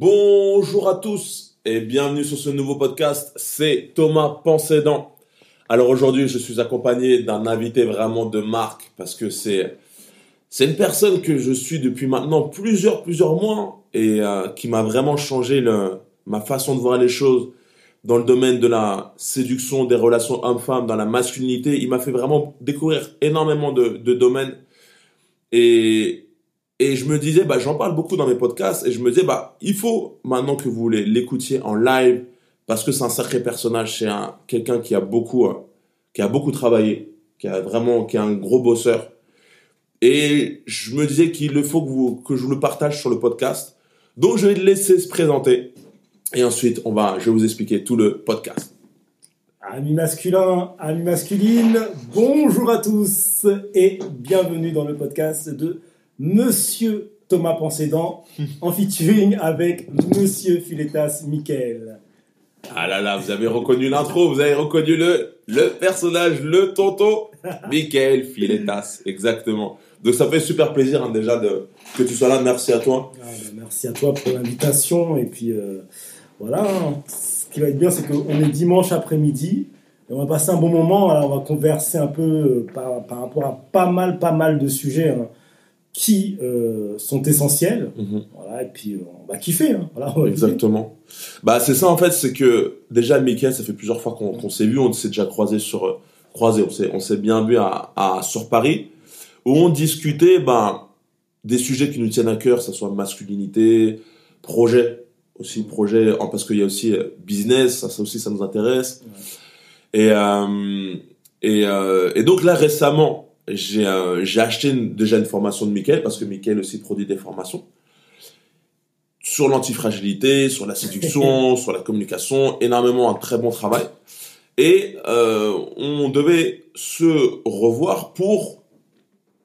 Bonjour à tous et bienvenue sur ce nouveau podcast. C'est Thomas Pensédant. Alors aujourd'hui, je suis accompagné d'un invité vraiment de marque parce que c'est c'est une personne que je suis depuis maintenant plusieurs plusieurs mois et euh, qui m'a vraiment changé le, ma façon de voir les choses dans le domaine de la séduction, des relations hommes-femmes, dans la masculinité. Il m'a fait vraiment découvrir énormément de, de domaines et et je me disais, bah, j'en parle beaucoup dans mes podcasts, et je me disais, bah, il faut maintenant que vous l'écoutiez en live, parce que c'est un sacré personnage, c'est un, quelqu'un qui a beaucoup, euh, qui a beaucoup travaillé, qui a vraiment, qui est un gros bosseur. Et je me disais qu'il faut que vous, que je vous le partage sur le podcast. Donc, je vais le laisser se présenter. Et ensuite, on va, je vais vous expliquer tout le podcast. Amis masculins, amis masculines, bonjour à tous et bienvenue dans le podcast de Monsieur Thomas Pensédant en featuring avec Monsieur Filetas Michael. Ah là là, vous avez reconnu l'intro, vous avez reconnu le, le personnage, le tonton, Michael Filetas, exactement. Donc ça fait super plaisir hein, déjà de, que tu sois là, merci à toi. Ah, bah, merci à toi pour l'invitation et puis euh, voilà, hein. ce qui va être bien c'est qu'on est dimanche après-midi et on va passer un bon moment, Alors, on va converser un peu euh, par, par, rapport à pas mal, pas mal de sujets. Hein qui euh, sont essentiels. Mhm. Voilà, et puis euh, on va kiffer. Hein. Voilà, on va Exactement. Bah c'est ça en fait, c'est que déjà Michael, ça fait plusieurs fois qu'on s'est vu, on s'est déjà croisé sur euh, croisé, on s'est bien vu à, à, sur Paris où on discutait ben des sujets qui nous tiennent à cœur, ça soit masculinité, projet aussi projet parce qu'il y a aussi business, ça, ça, aussi ça nous intéresse. Ouais. Et euh, et, euh, et donc là récemment j'ai euh, j'ai acheté déjà une formation de Mickaël parce que Mickaël aussi produit des formations sur l'antifragilité, sur la séduction, sur la communication, énormément un très bon travail. Et euh, on devait se revoir pour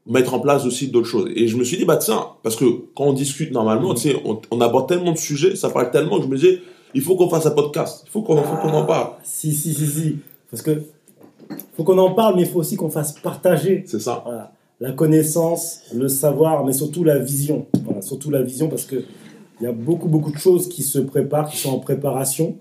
mettre en place aussi d'autres choses. Et je me suis dit, bah tiens, parce que quand on discute normalement, sais, on, on, aborde tellement de sujets, ça parle tellement que je me disais, il faut qu'on fasse un podcast, il faut qu'on ah, qu en parle. Si, si, si, si. Parce que faut qu'on en parle, mais il faut aussi qu'on fasse partager. C'est ça. Voilà. La connaissance, le savoir, mais surtout la vision. Voilà, surtout la vision, parce que il y a beaucoup, beaucoup de choses qui se préparent, qui sont en préparation.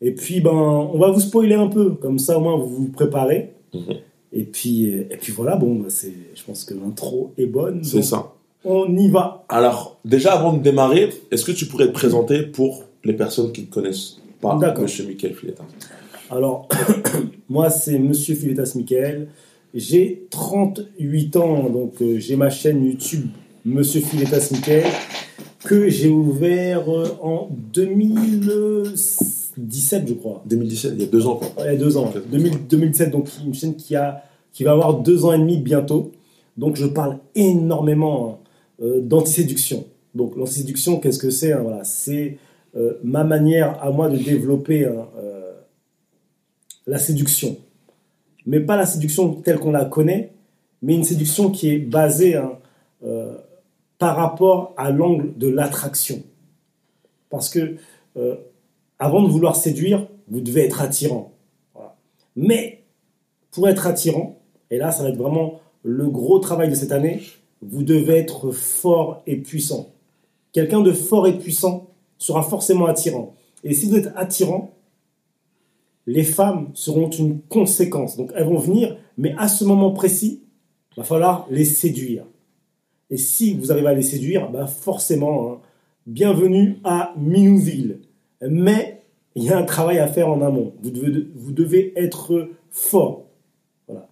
Et puis, ben, on va vous spoiler un peu, comme ça au moins vous vous préparez. Mm -hmm. Et puis, et puis voilà, bon, ben, c'est, je pense que l'intro est bonne. C'est ça. On y va. Alors, déjà avant de démarrer, est-ce que tu pourrais te présenter pour les personnes qui ne connaissent pas Monsieur Michael Filetta alors, moi, c'est Monsieur Philetas Michael. J'ai 38 ans, donc euh, j'ai ma chaîne YouTube Monsieur Philetas Michael que j'ai ouvert euh, en 2017, je crois. 2017, il y a deux ans, quoi. il y a deux ans. 2000, 2017, donc une chaîne qui, a, qui va avoir deux ans et demi bientôt. Donc, je parle énormément euh, d'antiséduction. Donc, l'antiséduction, qu'est-ce que c'est hein, voilà, C'est ma manière à moi de développer hein, la séduction. Mais pas la séduction telle qu'on la connaît, mais une séduction qui est basée hein, euh, par rapport à l'angle de l'attraction. Parce que euh, avant de vouloir séduire, vous devez être attirant. Mais pour être attirant, et là ça va être vraiment le gros travail de cette année, vous devez être fort et puissant. Quelqu'un de fort et puissant sera forcément attirant. Et si vous êtes attirant, les femmes seront une conséquence. Donc elles vont venir, mais à ce moment précis, il va falloir les séduire. Et si vous arrivez à les séduire, bah forcément, hein, bienvenue à Minouville. Mais il y a un travail à faire en amont. Vous devez, vous devez être fort. Voilà.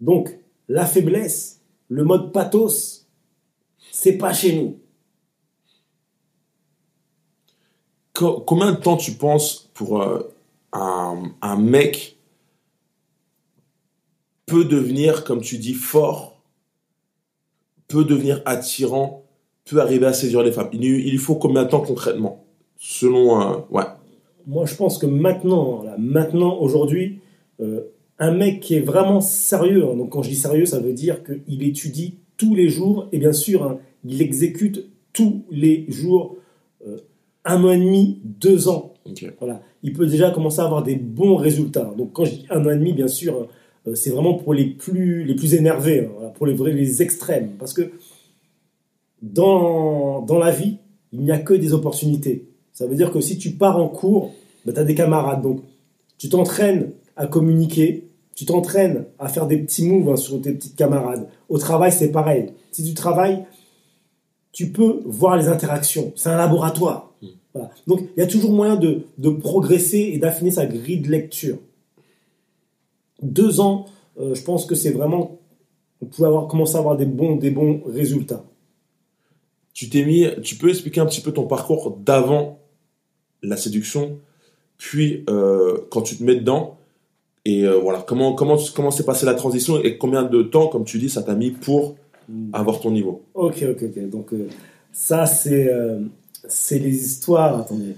Donc, la faiblesse, le mode pathos, c'est pas chez nous. Combien de temps tu penses pour euh, un, mec peut devenir, comme tu dis, fort, peut devenir attirant, peut arriver à séduire les femmes. Il, il faut combien de temps concrètement Selon un... Ouais. Moi, je pense que maintenant, là, maintenant, aujourd'hui, euh, un mec qui est vraiment sérieux, hein, donc quand je dis sérieux, ça veut dire qu'il étudie tous les jours, et bien sûr, hein, il exécute tous les jours, euh, un an et demi, deux ans. Okay. Voilà il peut déjà commencer à avoir des bons résultats. Donc quand je dis un an et demi, bien sûr, euh, c'est vraiment pour les plus, les plus énervés, hein, pour les vrais, les extrêmes. Parce que dans, dans la vie, il n'y a que des opportunités. Ça veut dire que si tu pars en cours, bah, tu as des camarades. Donc, tu t'entraînes à communiquer, tu t'entraînes à faire des petits moves hein, sur tes petites camarades. Au travail, c'est pareil. Si tu travailles, tu peux voir les interactions. C'est un laboratoire. Donc, il y a toujours moyen de, progresser et d'affiner sa grille de lecture. Deux ans, euh, je pense que c'est vraiment. On pouvait avoir, commencer à avoir des bons, des bons résultats. Tu t'es mis. Tu peux expliquer un petit peu ton parcours d'avant la séduction, puis euh, quand tu te mets dedans, et euh, voilà, comment comment comment s'est passée la transition et combien de temps, comme tu dis, ça t'a mis pour hmm. avoir ton niveau? Ok, ok, ok. Donc euh, ça c'est c'est les histoires. Attendez,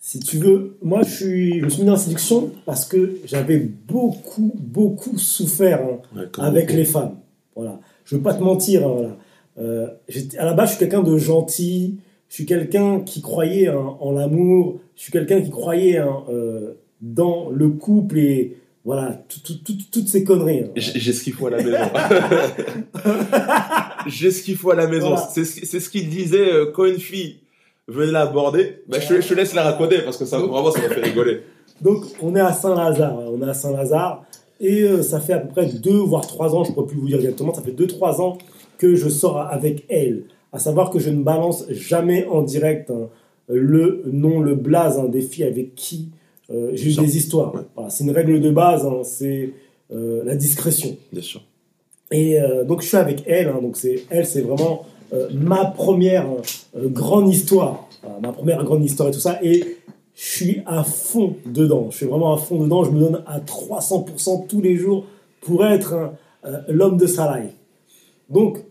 si tu veux, moi je suis je me suis mis dans la séduction parce que j'avais beaucoup beaucoup souffert hein, avec les femmes. Voilà, je veux pas te mentir. Hein, voilà. à la base, je suis quelqu'un de gentil, je suis quelqu'un qui croyait en, l'amour, je suis quelqu'un qui croyait euh, dans le couple et voilà, toutes ces conneries. Hein. J'ai ce qu'il faut à la maison. J'ai ce qu'il faut à la maison. C'est ce qu'il disait euh, quand une fille venait l'aborder. Bah, je, te laisse la raconter parce que ça, vraiment, ça m'a fait rigoler. Donc, on est à Saint-Lazare. On est à Saint-Lazare. Et euh, ça fait à peu près deux, voire trois ans, je ne pourrais plus vous dire exactement, ça fait deux, trois ans que je sors avec elle à savoir que je ne balance jamais en direct hein, le nom, le blaze des filles avec qui euh, j'ai eu des histoires. c'est une règle de base, hein, c'est euh, la discrétion. Bien sûr. Et euh, donc je suis avec elle, hein, donc c'est elle, c'est vraiment ma première grande histoire, ma première grande histoire et tout ça. Et je suis à fond dedans. Je suis vraiment à fond dedans. Je me donne à 300% tous les jours pour être l'homme de sa life. Donc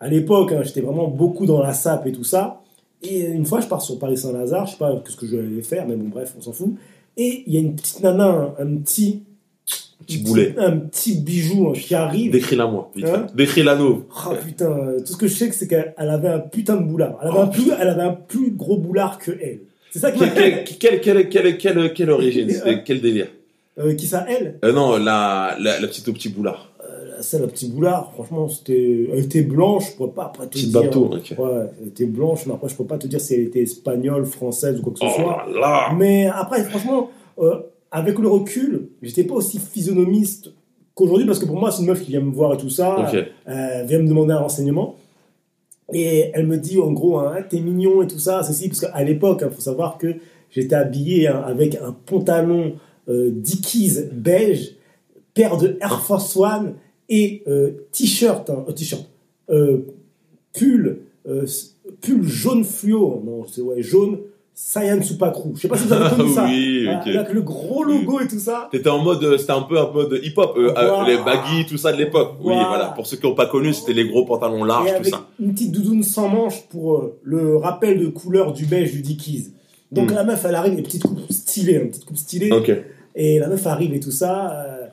à l'époque, hein, j'étais vraiment beaucoup dans la sape et tout ça. Et une fois, je pars sur Paris-Saint-Lazare, je sais pas ce que je vais faire, mais bon, bref, on s'en fout. Et il y a une petite nana, un, petit. Petit boulet. Un petit bijou hein, qui arrive. Décris-la moi, hein Décris-la nous. Ah putain, tout ce que je sais, c'est qu'elle avait un putain de boulard. Elle avait, un, plus, elle avait un plus gros boulard que elle. C'est ça qui quelle, quelle, quelle, quelle, quelle, quelle origine Quel délire? Euh, Qui ça, elle? Euh, Non, la, la, la petite au petit boulard celle la petit boulard, franchement, c'était, elle était blanche, je pourrais pas après te dire. bateau, Ouais, elle était blanche, mais après, je peux pas te dire si elle était espagnole, française ou quoi que ce oh soit. Mais après, franchement, euh, avec le recul, j'étais pas aussi physionomiste qu'aujourd'hui, parce que pour moi, c'est une meuf qui vient me voir et tout ça, euh, vient me demander un renseignement. Et elle me dit, en gros, hein, t'es mignon et tout ça, ceci, parce qu'à l'époque, il hein, faut savoir que j'étais habillé hein, avec un pantalon euh, Dickies beige, paire de Air Force One et euh, t-shirt, hein, euh, t-shirt, euh, pull, pull jaune fluo, non, c'est ouais, jaune, Saiyan Supakru. Je sais pas si vous avez connu ça. oui, Avec le gros logo et tout ça. T'étais en mode, c'était un peu un mode hip-hop, les baggy, tout ça de l'époque. Oui, voilà. Pour ceux qui n'ont pas connu, c'était les gros pantalons larges, et tout ça. Une petite doudoune sans manches pour le rappel de couleur du beige du Dickies. Donc hmm. la meuf, elle arrive, une petite coupe stylée, une petite coupe stylée. Et la meuf arrive et tout ça. Euh,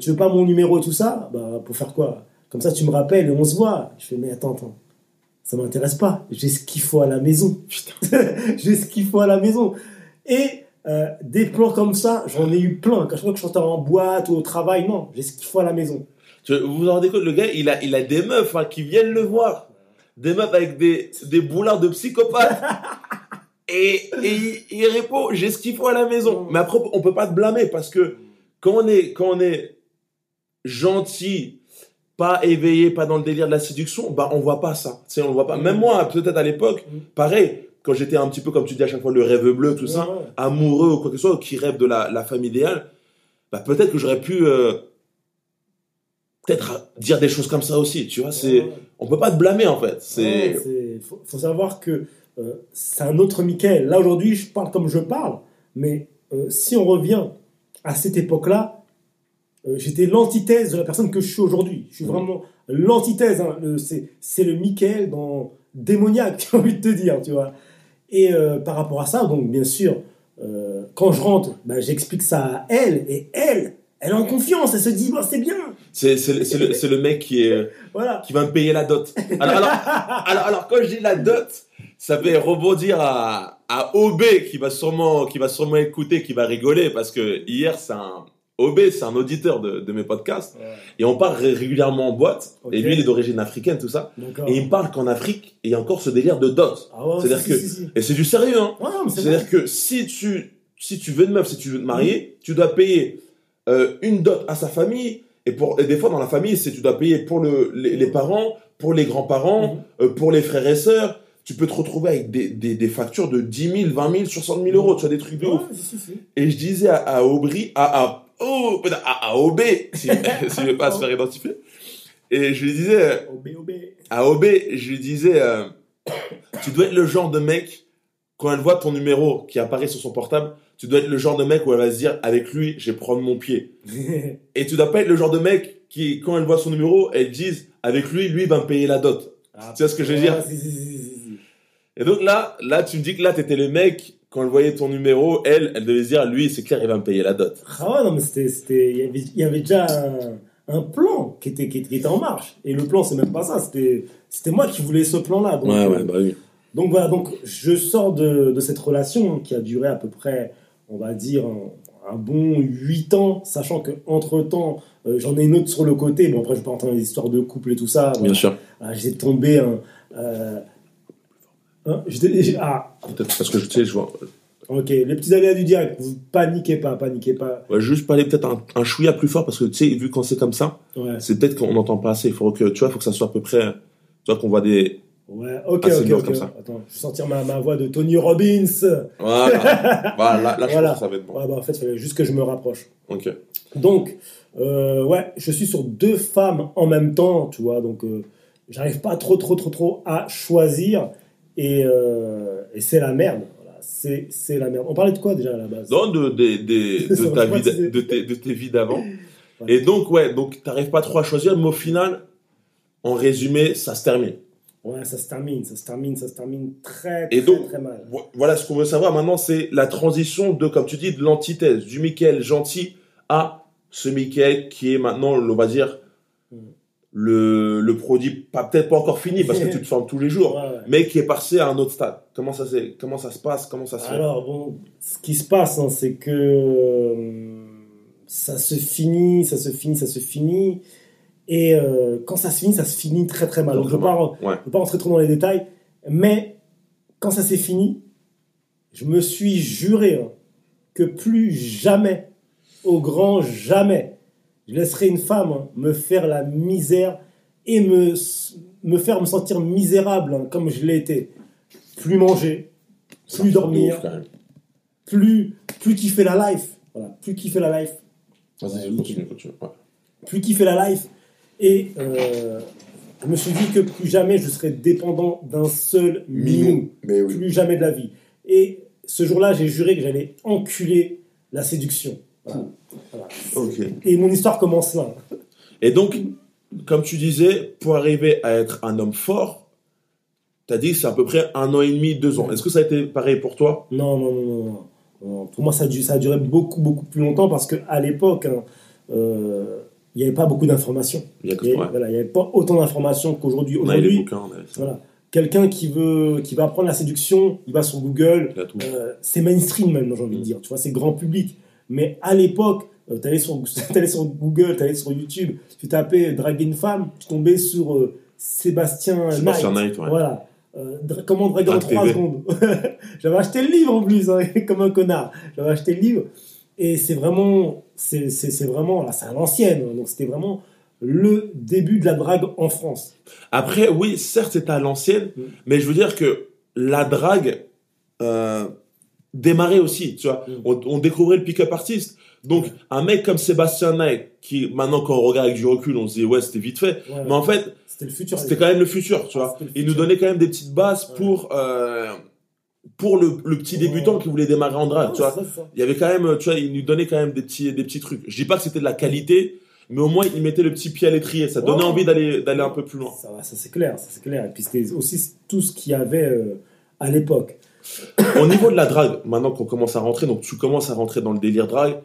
tu veux pas mon numéro tout ça? Bah, pour faire quoi? Comme ça, tu me rappelles et on se voit. Je fais, mais attends, attends, ça m'intéresse pas. J'ai ce qu'il faut à la maison. J'ai ce qu'il faut à la maison. Et euh, des plans comme ça, j'en ai eu plein. Quand je vois que je suis en boîte ou au travail, non, j'ai ce qu'il faut à la maison. Vous vous rendez compte, le gars, il a, il a des meufs hein, qui viennent le voir. Des meufs avec des, des boulards de psychopathe. et, et il, répond, j'ai ce qu'il faut à la maison. Mais après, on peut pas te blâmer parce que quand on est, quand on est gentil, pas éveillé, pas dans le délire de la séduction, bah on voit pas ça. Tu sais, on voit pas. Même moi, peut-être à l'époque, mm. pareil, quand j'étais un petit peu, comme tu dis à chaque fois, le rêve bleu, tout ça, amoureux ou quoi que ce soit, qui rêve de la, la femme idéale, bah peut-être que j'aurais pu euh, peut-être dire des choses comme ça aussi. Tu vois, c'est, on peut pas te blâmer en fait. C'est, faut, savoir que euh, c'est un autre Michael. Là aujourd'hui, je parle comme je parle, mais euh, si on revient à cette époque-là, euh, j'étais l'antithèse de la personne que je suis aujourd'hui. Je suis vraiment l'antithèse. Hein. c'est le Michael dans démoniaque, j'ai envie de te dire, tu vois. Et euh, par rapport à ça, donc bien sûr, euh, quand je rentre, bah, j'explique ça à elle, et elle, elle est en confiance, elle se dit, bah, c'est bien. C'est le, le, mec qui, est, voilà. qui va me payer la dot. Alors, alors, alors, alors, quand je dis la dot, ça fait rebondir à, à OB qui va sûrement, qui va sûrement écouter, qui va rigoler parce que hier, c'est un, OB, c'est un auditeur de, de mes podcasts. Ouais. Et on part ré- régulièrement en boîte. Et lui, il est d'origine africaine, tout ça. Et il me parle qu'en Afrique, il y a encore ce délire de dot. Ah ouais, C'est-à-dire si, que- si. Et c'est du sérieux, hein. Ouais, C'est-à-dire que si tu, si tu veux une meuf, si tu veux te marier, tu dois payer euh, une dot à sa famille. Et, pour, et des fois, dans la famille, c'est tu dois payer pour le, les, les parents, pour les grands-parents, Mhm. euh, pour les frères et sœurs. Tu peux te retrouver avec des, des, des factures de 10 000, 20 000, 60 000 euros. Tu vois, des trucs de Ouais, ouf. si, si, si. Et je disais à, à Aubry, à, à, oh, à, à OB, si, si je veux pas se faire identifier. Et je lui disais, OB, OB. à OB, je lui disais, euh, tu dois être le genre de mec, quand elle voit ton numéro qui apparaît sur son portable, tu dois être le genre de mec où elle va se dire, avec lui, je vais prendre mon pied. Et tu dois pas être le genre de mec qui, quand elle voit son numéro, elle dise, avec lui, lui, il va me payer la dot. Ah, Tu vois ce que je veux dire? si. Et donc là, là, tu me dis que là, t'étais le mec, quand elle voyait ton numéro, elle, elle devait se dire, lui, c'est clair, il va me payer la dot. Ah ouais, non, mais c'était, c'était, il y avait, il y avait déjà un, un plan qui était, qui était, en marche. Et le plan, c'est même pas ça. C'était, c'était moi qui voulais ce plan-là. Donc, euh, bah oui. donc voilà, donc je sors de, de cette relation qui a duré à peu près, on va dire, un, un bon 8 ans, sachant que entre temps, j'en ai une autre sur le côté. Bon, après, je vais pas dans les histoires de couple et tout ça. Bien sûr. Ah, j'ai tombé un. Euh, hein, j'étais- j'ai- ah, Peut-être parce que je tu sais, je vois. ok, les petits aléas du direct, vous paniquez pas, paniquez pas. Ouais, juste parler peut-être un, un chouïa plus fort parce que tu sais, vu quand c'est comme ça, Ouais, c'est peut-être qu'on n'entend pas assez. Il faut que, tu vois, faut que ça soit à peu près, tu vois, qu'on voit des. ouais, ok, c'est ok, ok. comme ça. Attends, je vais sortir ma, ma voix de Tony Robbins. Voilà. voilà, là, là, je Voilà. pense que ça va être bon. Ouais, bah, en fait, il fallait juste que je me rapproche. Ok. Donc, euh, ouais, je suis sur deux femmes en même temps, tu vois, donc euh, j'arrive pas trop, trop, trop, trop à choisir et, euh, et c'est la merde. Voilà, c'est, c'est la merde. On parlait de quoi déjà à la base? Non, de, de, de, ta vie, tes, de tes vies d'avant. Ouais. Et donc, ouais, donc t'arrives pas trop à choisir, mais au final, en résumé, ça se termine. Ouais, ça se termine, ça se termine, ça se termine très, Et très, donc- très mal. Vo- Voilà ce qu'on veut savoir maintenant, c'est la transition de, comme tu dis, de l'antithèse, du Michael gentil à ce Michael qui est maintenant, on va dire. Le, le produit, pas, peut-être pas encore fini parce que tu te formes tous les jours, Ouais, ouais. mais qui est passé à un autre stade. Comment ça, c'est- comment ça se passe Comment ça se fait? Alors, bon, ce qui se passe, hein, c'est que euh, ça se finit, ça se finit, ça se finit. Et euh, quand ça se finit, ça se finit très très mal. Donc, je ne veux pas, Ouais. veux pas rentrer trop dans les détails. Mais quand ça s'est fini, je me suis juré hein, que plus jamais, au grand jamais, je laisserai une femme hein, me faire la misère et me, me faire me sentir misérable hein, comme je l'ai été. Plus manger, plus dormir, plus, plus kiffer la life. Voilà, plus kiffer la life. Vas-y, continue, continue. Ouais. Plus kiffer la life. Et euh, je me suis dit que plus jamais je serais dépendant d'un seul minou. Mais Plus jamais de la vie. Et ce jour-là, j'ai juré que j'allais enculer la séduction. Voilà. Voilà. Et mon histoire commence là. Et donc, comme tu disais, pour arriver à être un homme fort, tu as dit que c'est à peu près un an et demi, deux ans. Est-ce que ça a été pareil pour toi? Non, non, non, non, non. Non, Pour moi, ça a, du- ça a duré beaucoup, beaucoup plus longtemps parce qu'à l'époque, hein, euh, il n'y avait pas beaucoup d'informations. Il ouais. voilà, n'y avait pas autant d'informations qu'aujourd'hui. Aujourd'hui, voilà, quelqu'un qui veut, qui va apprendre la séduction, il va sur Google. Euh, c'est mainstream même, j'ai envie de dire. Tu vois, c'est grand public. Mais à l'époque, tu allais sur, Google, tu allais sur YouTube, tu tapais draguer une femme, tu tombais sur euh, Sébastien, Sébastien Knight. Knight, ouais. Voilà. Euh, dra- comment draguer en Un 3 TV. secondes. J'avais acheté le livre en plus, hein, comme un connard. J'avais acheté le livre. Et c'est vraiment, c'est, vraiment, là, c'est à l'ancienne. hein. Donc c'était vraiment le début de la drague en France. Après, oui, certes, c'était à l'ancienne, Mm. mais je veux dire que la drague euh, démarrait aussi, tu vois. Mm. On, on découvrait le pick-up artiste. Donc, Ouais. un mec comme Sébastien Knight, qui, maintenant, quand on regarde avec du recul, on se dit, ouais, c'était vite fait. Ouais. Mais en fait, c'était le futur. c'était quand même le futur, tu Ah, vois. Il nous donnait quand même des petites bases Ouais. pour, euh, pour le, le petit débutant qui voulait démarrer en drague, Ah, tu vois. Il y avait quand même, tu vois, il nous donnait quand même des petits, des petits trucs. Je dis pas que c'était de la qualité, mais au moins, il mettait le petit pied à l'étrier. Ça donnait envie d'aller, d'aller un peu plus loin. Ça, ça c'est clair, ça c'est clair. Et puis c'était aussi tout ce qu'il y avait euh, à l'époque. Au niveau de la drague, maintenant qu'on commence à rentrer, donc tu commences à rentrer dans le délire drague,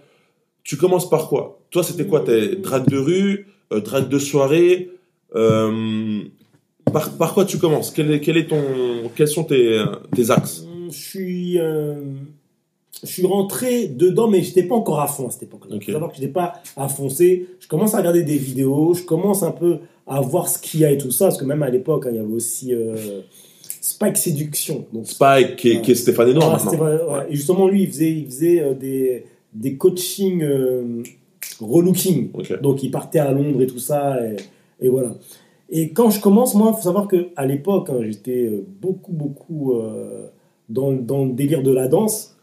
tu commences par quoi? Toi, c'était quoi Tes drague de rue, euh, drague de soirée euh, par, par quoi tu commences? Quel est, quel est ton, Quels sont tes, tes axes? Hum, Je suis, euh, je suis rentré dedans, mais j'étais pas encore à fond à cette époque-là. Ok. Faut savoir que j'étais pas à foncer. Je commence à regarder des vidéos, je commence un peu à voir ce qu'il y a et tout ça, parce que même à l'époque, hein, il y avait aussi euh, Spike Séduction. Donc, Spike, qui est, Ouais. qui est Stéphane maintenant. vrai, ouais. Et justement, lui, il faisait, il faisait euh, des, des coachings euh, relooking. Ok. Donc, il partait à Londres et tout ça, et, et voilà. Et quand je commence, moi, il faut savoir qu'à l'époque, hein, j'étais euh, beaucoup, beaucoup euh, dans, dans le délire de la danse,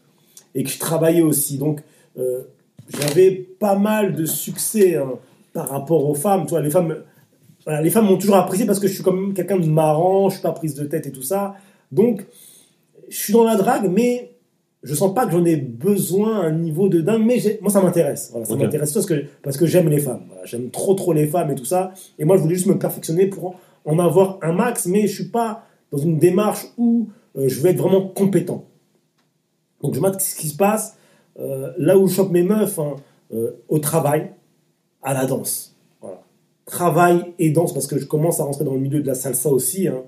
et que je travaillais aussi. Donc, euh, j'avais pas mal de succès hein, par rapport aux femmes. Tu vois, les femmes, voilà, les femmes m'ont toujours apprécié parce que je suis quand même quelqu'un de marrant, je suis pas prise de tête et tout ça. Donc, je suis dans la drague, mais je sens pas que j'en ai besoin à un niveau de dingue, mais moi ça m'intéresse. Voilà, ça m'intéresse parce que, parce que j'aime les femmes. Voilà, j'aime trop trop les femmes et tout ça. Et moi je voulais juste me perfectionner pour en avoir un max, mais je suis pas dans une démarche où euh, je veux être vraiment compétent. Donc je regarde ce qui se passe euh, là où je chope mes meufs, hein, euh, au travail, à la danse. Travail et danse parce que je commence à rentrer dans le milieu de la salsa aussi. hein.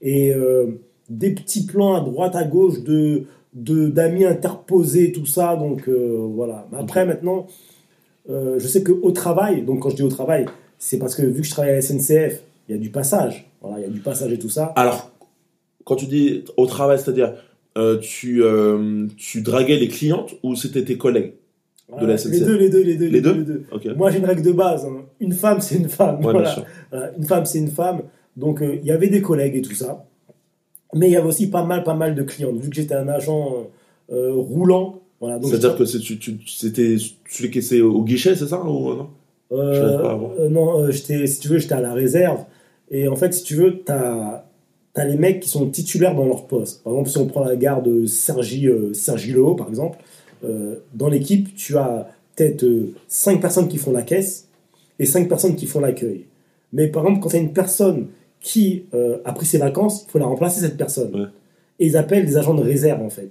et euh, des petits plans à droite, à gauche de de- d'amis interposés, tout ça. Donc euh, voilà. Mais après, maintenant, euh, je sais qu'au travail, donc quand je dis au travail, c'est parce que vu que je travaille à la SNCF, il y a du passage. Voilà, il y a du passage et tout ça. Alors, quand tu dis au travail, c'est-à-dire tu, tu draguais les clientes ou c'était tes collègues? De la Euh, SNCF. les deux, les deux, les deux, Les deux les deux. Ok. Moi, j'ai une règle de base. hein. Une femme, c'est une femme. Ouais, voilà. Voilà, une femme, c'est une femme. Donc, euh, il y avait des collègues et tout ça. Mais il y avait aussi pas mal, pas mal de clients. Vu que j'étais un agent euh, roulant. Voilà, C'est-à-dire que c'était celui qui était au guichet, c'est ça ou non? Euh, pas euh, non, euh, si tu veux, j'étais à la réserve. Et en fait, si tu veux, t'as as les mecs qui sont titulaires dans leur poste. Par exemple, si on prend la gare de Sergi, euh, Sergi par exemple, euh, dans l'équipe, tu as peut-être 5 personnes qui font la caisse et 5 personnes qui font l'accueil. Mais par exemple, quand tu as une personne qui euh, a pris ses vacances, il faut la remplacer, cette personne. Ouais. Et ils appellent des agents de réserve, en fait.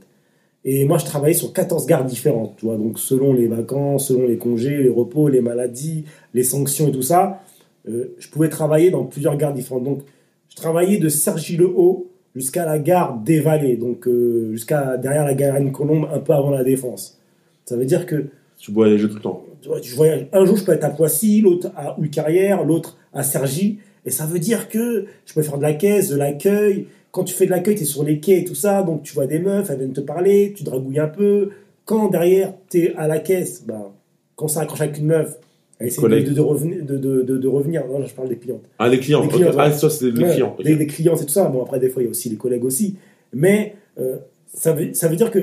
Et moi, je travaillais sur 14 gares différentes, tu vois, donc selon les vacances, selon les congés, les repos, les maladies, les sanctions et tout ça, euh, je pouvais travailler dans plusieurs gares différentes. Donc, je travaillais de Cergy-le-Haut jusqu'à la gare des Vallées, donc euh, jusqu'à derrière la gare Anne-Colombe, un peu avant la Défense. Ça veut dire que Tu jeux tout le temps. je voyage. Un jour, je peux être à Poissy, l'autre à Carrière, l'autre à Cergy. Et ça veut dire que je peux faire de la caisse, de l'accueil. Quand tu fais de l'accueil, tu es sur les quais et tout ça. Donc, tu vois des meufs, elles viennent te parler, tu dragouilles un peu. Quand derrière, tu es à la caisse, ben, quand ça accroche avec une meuf, essaie de, de, de revenir, de, revenir. Non, là, je parle des clientes. Ah, les clients. Ok. clients, Ah, ça, c'est les Ouais, clients. ok. Des, des clients, c'est tout ça. Bon, après, des fois, il y a aussi les collègues aussi. Mais euh, ça, veut, ça veut dire que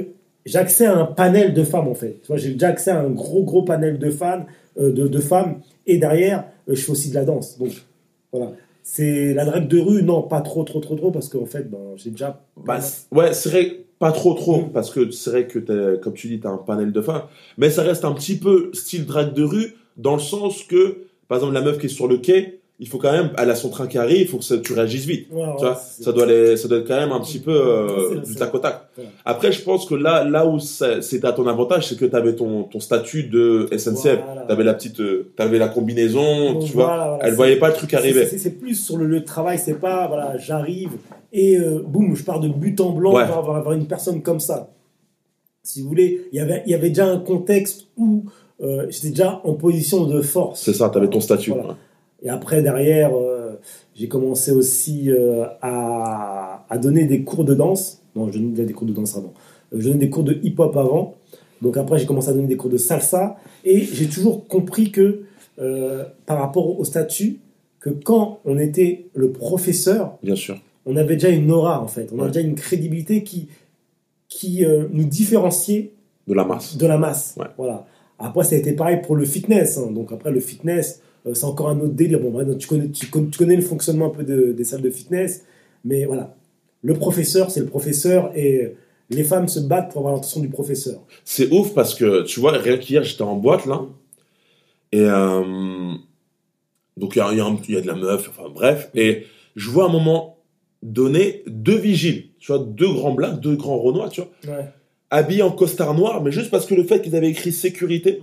j'ai accès à un panel de femmes, en fait. Tu vois, j'ai déjà accès à un gros, gros panel de, fans, euh, de, femmes. Et derrière, euh, je fais aussi de la danse. Donc, voilà. C'est la drague de rue, non, pas trop, trop, trop, trop, parce qu'en fait, ben, j'ai déjà. Bah, ouais, c'est vrai, pas trop trop, Mm. parce que c'est vrai que, comme tu dis, tu as un panel de femmes, mais ça reste un petit peu style drague de rue, dans le sens que, par exemple, la meuf qui est sur le quai, il faut quand même, elle a son train qui arrive, il faut que ça- tu réagisses vite. Ouais, ouais, Tu vois, c'est- ça doit, ça doit être quand même un petit peu euh, du tac au tac. Après, je pense que là, là où c'était à ton avantage, c'est que tu avais ton, ton statut de SNCF. Voilà. Tu avais la petite, euh, t'avais la combinaison, Donc, tu vois. voilà, elle voyait pas le truc arriver. C'est plus sur le lieu de travail, c'est pas, voilà, j'arrive et euh, boum, je pars de but en blanc avoir, avoir une personne comme ça. Si vous voulez, il y avait, il y avait déjà un contexte où euh, j'étais déjà en position de force. C'est ça, tu avais ton statut. Voilà. ouais. Et après, derrière, euh, j'ai commencé aussi euh, à, à donner des cours de danse. Non, je donnais des cours de danse avant. Je donnais des cours de hip-hop avant. Donc après, j'ai commencé à donner des cours de salsa. Et j'ai toujours compris que, euh, par rapport au statut, que quand on était le professeur, Bien sûr. on avait déjà une aura, en fait. On Ouais. avait déjà une crédibilité qui, qui euh, nous différenciait De la masse. de la masse. Ouais. Voilà. Après, ça a été pareil pour le fitness. hein. Donc après, le fitness, euh, c'est encore un autre délire. Bon, maintenant, tu connais, tu, connais, tu connais le fonctionnement un peu de- des salles de fitness. Mais voilà, le professeur, c'est le professeur et les femmes se battent pour avoir l'attention du professeur. C'est ouf parce que, tu vois, rien qu'hier, j'étais en boîte, là. Et euh, donc, il y, a- y a y a de la meuf, enfin bref. Et je vois à un moment donné deux vigiles, tu vois, deux grands blacks, deux grands renois, tu vois, Ouais. Habillés en costard noir, mais juste parce que le fait qu'ils avaient écrit sécurité,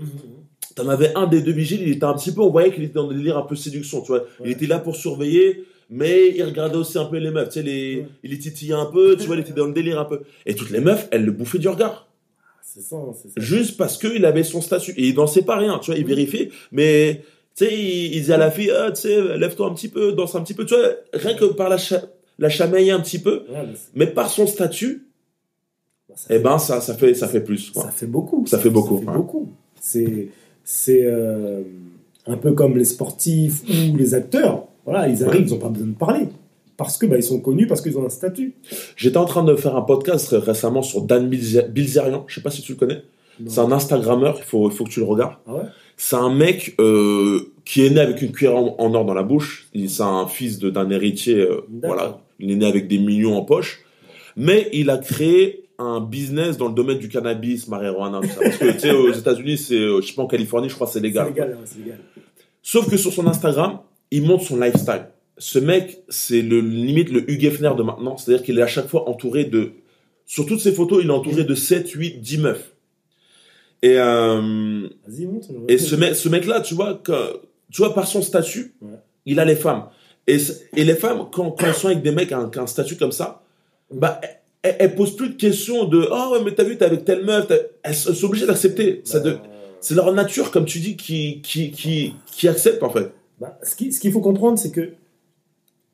t'en avais un des deux vigiles, il était un petit peu, on voyait qu'il était dans des délires un peu séduction, tu vois. Il était là pour surveiller, mais il regardait aussi un peu les meufs, tu sais, les, Ouais. il les titillait un peu, tu vois, il était dans le délire un peu. Et toutes les meufs, elles le bouffaient du regard. C'est ça, c'est ça. juste parce qu'il avait son statut. Et il n'en sait pas rien, tu vois, il vérifie, mais tu sais, il, il dit à la fille, ah, tu sais, lève-toi un petit peu, danse un petit peu, tu vois, rien que par la, cha- la chamailler un petit peu, Ouais, mais par son statut, eh ben, ça, ça fait, ça fait plus. quoi. Ça fait beaucoup. Ça fait beaucoup, Ça fait ouais. beaucoup. C'est, c'est euh, un peu comme les sportifs ou les acteurs. Voilà, ils arrivent, ils n'ont pas besoin de parler. Parce que bah, ils sont connus, parce qu'ils ont un statut. J'étais en train de faire un podcast ré- récemment sur Dan Bilzer- Bilzerian, je sais pas si tu le connais. C'est un Instagrammeur, il faut, il faut que tu le regardes. Ah ouais? C'est un mec euh, qui est né avec une cuillère en, en or dans la bouche. Il- C'est un fils d'un héritier. euh, voilà, il est né avec des millions en poche. Mais il a créé un business dans le domaine du cannabis, marijuana, tout ça. Parce que tu sais, aux États-Unis, c'est, euh, je sais pas en Californie, je crois que c'est C'est légal. légal, hein, c'est légal. Sauf que sur son Instagram, il montre son lifestyle. Ce mec, c'est le limite le Hugh Hefner de maintenant. C'est-à-dire qu'il est à chaque fois entouré de. Sur toutes ses photos, il est entouré de 7, 8, 10 meufs. Et, euh, et ce, mec, ce mec-là, tu vois, que, tu vois, par son statut, Ouais. il a les femmes. Et, et les femmes, quand, quand elles sont avec des mecs avec un statut comme ça, bah, elles, elles posent plus de questions de Oh, ouais, mais t'as vu, t'es avec telle meuf. Elles sont obligées d'accepter. Ça de- C'est leur nature, comme tu dis, qui, qui, qui, qui accepte, en fait. Bah, ce qui- ce qu'il faut comprendre, c'est que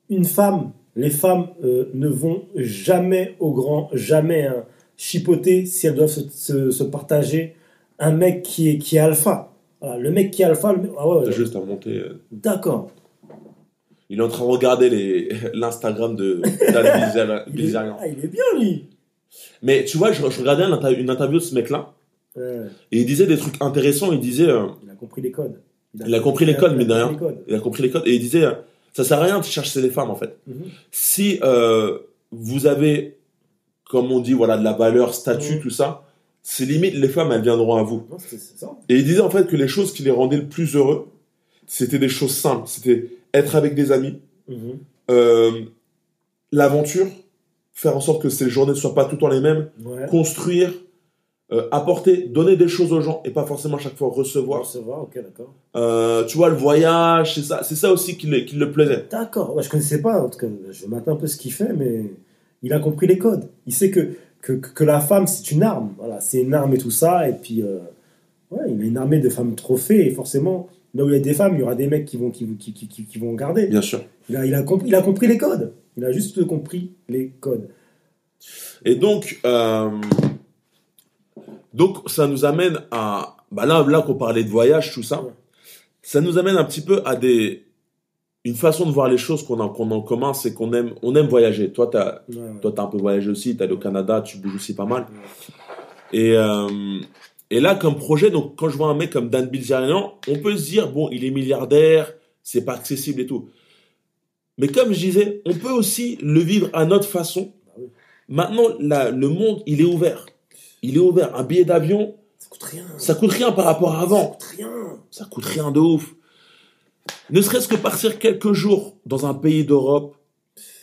une femme, les femmes euh, ne vont jamais au grand, jamais hein, chipoter si elles doivent se, se- se partager un mec qui est, qui est alpha. Voilà, le mec qui est alpha, le mec- ah ouais, juste à monter. euh, d'accord. Il est en train de regarder l'Instagram de Dan Bilzer- Il, est- Bilzerian. ah, il est bien lui. Mais tu vois, je, je regardais une interview de ce mec-là, Ouais, et il disait des trucs intéressants. Il disait, euh, il a compris les codes. Il a compris les codes, il a mais de compris rien. les codes. il a compris les codes, et il disait, euh, ça sert à rien de chercher les femmes, en fait. Mhm. Si euh, vous avez, comme on dit, voilà, de la valeur, statut, Mhm. tout ça, c'est limite, les femmes, elles viendront à vous. Non, ça. Et il disait, en fait, que les choses qui les rendaient le plus heureux, c'était des choses simples. C'était être avec des amis, Mhm. euh, l'aventure, faire en sorte que ces journées ne soient pas tout le temps les mêmes, Ouais. construire, euh, apporter, donner des choses aux gens et pas forcément à chaque fois recevoir. Recevoir, ok, d'accord. Euh, tu vois, le voyage, c'est ça, c'est ça aussi qui le, qui le plaisait. D'accord. Ouais, je connaissais pas, en tout cas, je m'attends un peu ce qu'il fait, mais il a compris les codes. Il sait que, que, que la femme, c'est une arme. Voilà, c'est une arme et tout ça. Et puis, euh, ouais, il a une armée de femmes trophées. Et forcément, là où il y a des femmes, il y aura des mecs qui vont, qui, qui, qui, qui, qui vont garder. Bien sûr. Il a, il, a compris, il a compris les codes. Il a juste compris les codes. Et donc, euh, donc ça nous amène à, bah là, là qu'on parlait de voyage, tout ça, Ouais. ça nous amène un petit peu à des, une façon de voir les choses qu'on a, qu'on en commun, c'est qu'on aime, on aime voyager. Toi, t'as, Ouais, ouais. un peu voyagé aussi, t'es allé au Canada, tu bouges aussi pas mal. Et, euh, et là, comme projet, donc quand je vois un mec comme Dan Bilzerian, on peut se dire, bon, il est milliardaire, c'est pas accessible et tout. Mais comme je disais, on peut aussi le vivre à notre façon. Maintenant, la- le monde, il est ouvert. Il est ouvert. Un billet d'avion, Ça coûte rien. ça coûte rien par rapport à Ça avant. coûte rien. Ça coûte rien de ouf. Ne serait-ce que partir quelques jours dans un pays d'Europe,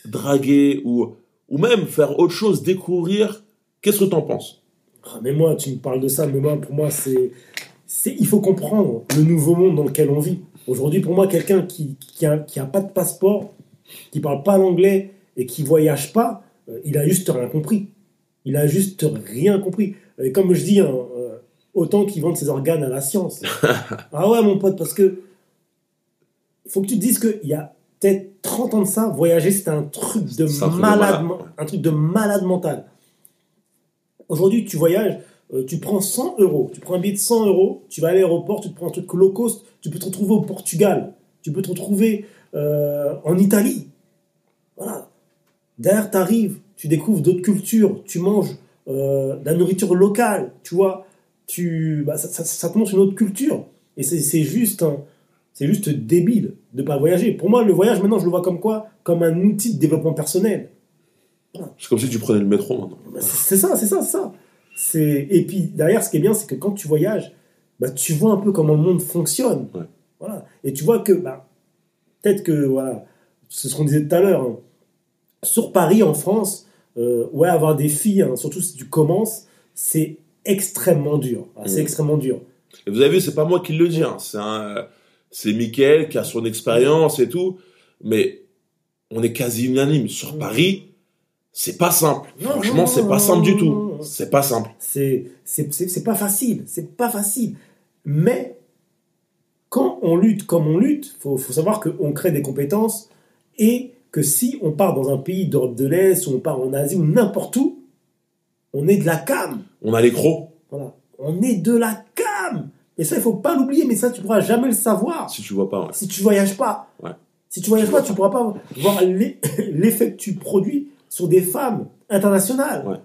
draguer ou, ou même faire autre chose, découvrir. Qu'est-ce que t'en penses? Ah, mais moi, tu me parles de ça, mais moi, pour moi, c'est, c'est, il faut comprendre le nouveau monde dans lequel on vit. Aujourd'hui, pour moi, quelqu'un qui, qui a, qui a pas de passeport, qui parle pas l'anglais et qui voyage pas, euh, il a juste rien compris. Il a juste rien compris. Et comme je dis, hein, euh, autant qu'ils vendent ses organes à la science. ah ouais, mon pote, parce que faut que tu te dises qu'il y a peut-être 30 ans de ça, voyager, c'était un truc de malade, un truc de malade mental. Aujourd'hui, tu voyages, euh, tu prends 100 euros, tu prends un billet de 100 euros, tu vas à l'aéroport, tu te prends un truc low cost, tu peux te retrouver au Portugal, tu peux te retrouver euh, en Italie. Voilà. Derrière, tu arrives, tu découvres d'autres cultures, tu manges euh, de la nourriture locale, tu vois, tu, bah, ça, te montre une autre culture. Et c'est juste, un- c'est juste débile de pas voyager. Pour moi, le voyage, maintenant, je le vois comme quoi? Comme un outil de développement personnel. C'est comme si tu prenais le métro maintenant. Bah, C'est ça, c'est ça, c'est ça. Et puis derrière, ce qui est bien, c'est que quand tu voyages, bah, tu vois un peu comment le monde fonctionne. Ouais. Voilà. Et tu vois que, bah, peut-être que, voilà, c'est ce qu'on disait tout à l'heure, hein. sur Paris, en France, euh, ouais, avoir des filles, hein, surtout si tu commences, c'est extrêmement dur. Ah, C'est extrêmement dur. Et vous avez vu, c'est pas moi qui le dis, hein. c'est Mickaël qui a son expérience et tout, mais on est quasi unanime. Sur Mm. Paris, c'est pas simple. Non, Franchement, c'est pas simple du tout. C'est pas simple. C'est pas facile, c'est pas facile. Mais quand on lutte comme on lutte, faut faut savoir qu'on crée des compétences et que si on part dans un pays d'Europe de l'Est ou on part en Asie ou n'importe où, on est de la cam. On a les crocs, Voilà, on est de la cam. Et ça, il faut pas l'oublier. Mais ça, tu pourras jamais le savoir si tu vois pas. ouais. si tu voyages pas. Ouais. Si tu voyages pas, tu pourras pas voir l'e- l'effet que tu produis sur des femmes internationales. Ouais.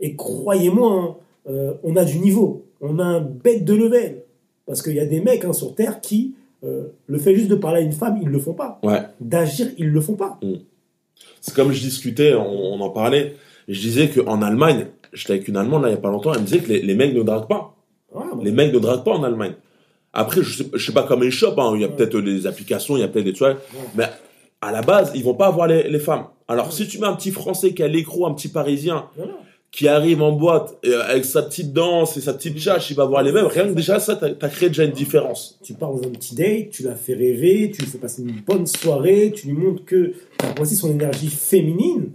Et croyez-moi, hein, euh, on a du niveau, on a un bête de level. Parce qu'il y a des mecs hein, sur Terre qui, euh, le fait juste de parler à une femme, ils le font pas. Ouais. D'agir, ils le font pas. C'est comme je discutais, on, on en parlait. Je disais qu'en Allemagne, j'étais avec une Allemande là, il y a pas longtemps, elle me disait que les, les mecs ne draguent pas. Ouais, Les mecs ne draguent pas en Allemagne. Après, je sais, je sais pas comment ils chopent, hein. il y a Ouais. peut-être des applications, il y a peut-être des trucs, mais à la base, ils vont pas avoir les, les femmes. Alors, si tu mets un petit Français qui a l'écrou, un petit Parisien, Voilà. qui arrive en boîte et avec sa petite danse et sa petite chache, il va voir les mêmes, rien que déjà ça, t'as as créé déjà une différence. Tu pars dans un petit date, tu la fais rêver, tu lui fais passer une bonne soirée, tu lui montres que tu aussi son énergie féminine.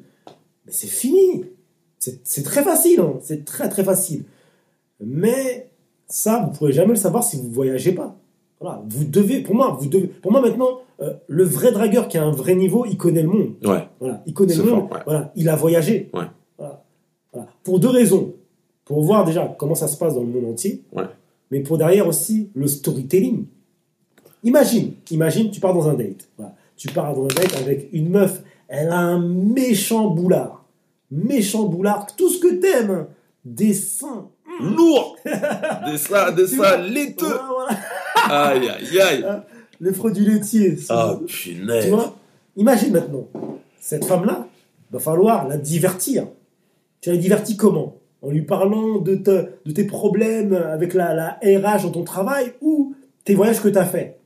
Mais c'est fini. C'est très facile, hein. c'est très très facile. Mais ça, vous ne pourrez jamais le savoir si vous ne voyagez pas. Voilà, vous devez, pour moi, vous devez, pour moi maintenant, euh, le vrai dragueur qui a un vrai niveau, il connaît le monde. Ouais, Voilà, il connaît le monde. fort, ouais. Voilà, il a voyagé. Ouais. Voilà. Voilà. Pour deux raisons. Pour voir déjà comment ça se passe dans le monde entier. Ouais. Mais pour derrière aussi le storytelling. Imagine, imagine, tu pars dans un date. Voilà. Tu pars dans un date avec une meuf. Elle a un méchant boulard. Méchant boulard. Tout ce que t'aimes. Des seins. lourd Des ça, des vois laiteux voilà. Aïe, aïe, aïe Les produits laitiers. Ah, Tu punaise vois Imagine maintenant, cette femme-là, va falloir la divertir. Tu la divertis comment? En lui parlant de, te- de tes problèmes avec la, la RH dans ton travail ou tes voyages que tu as fait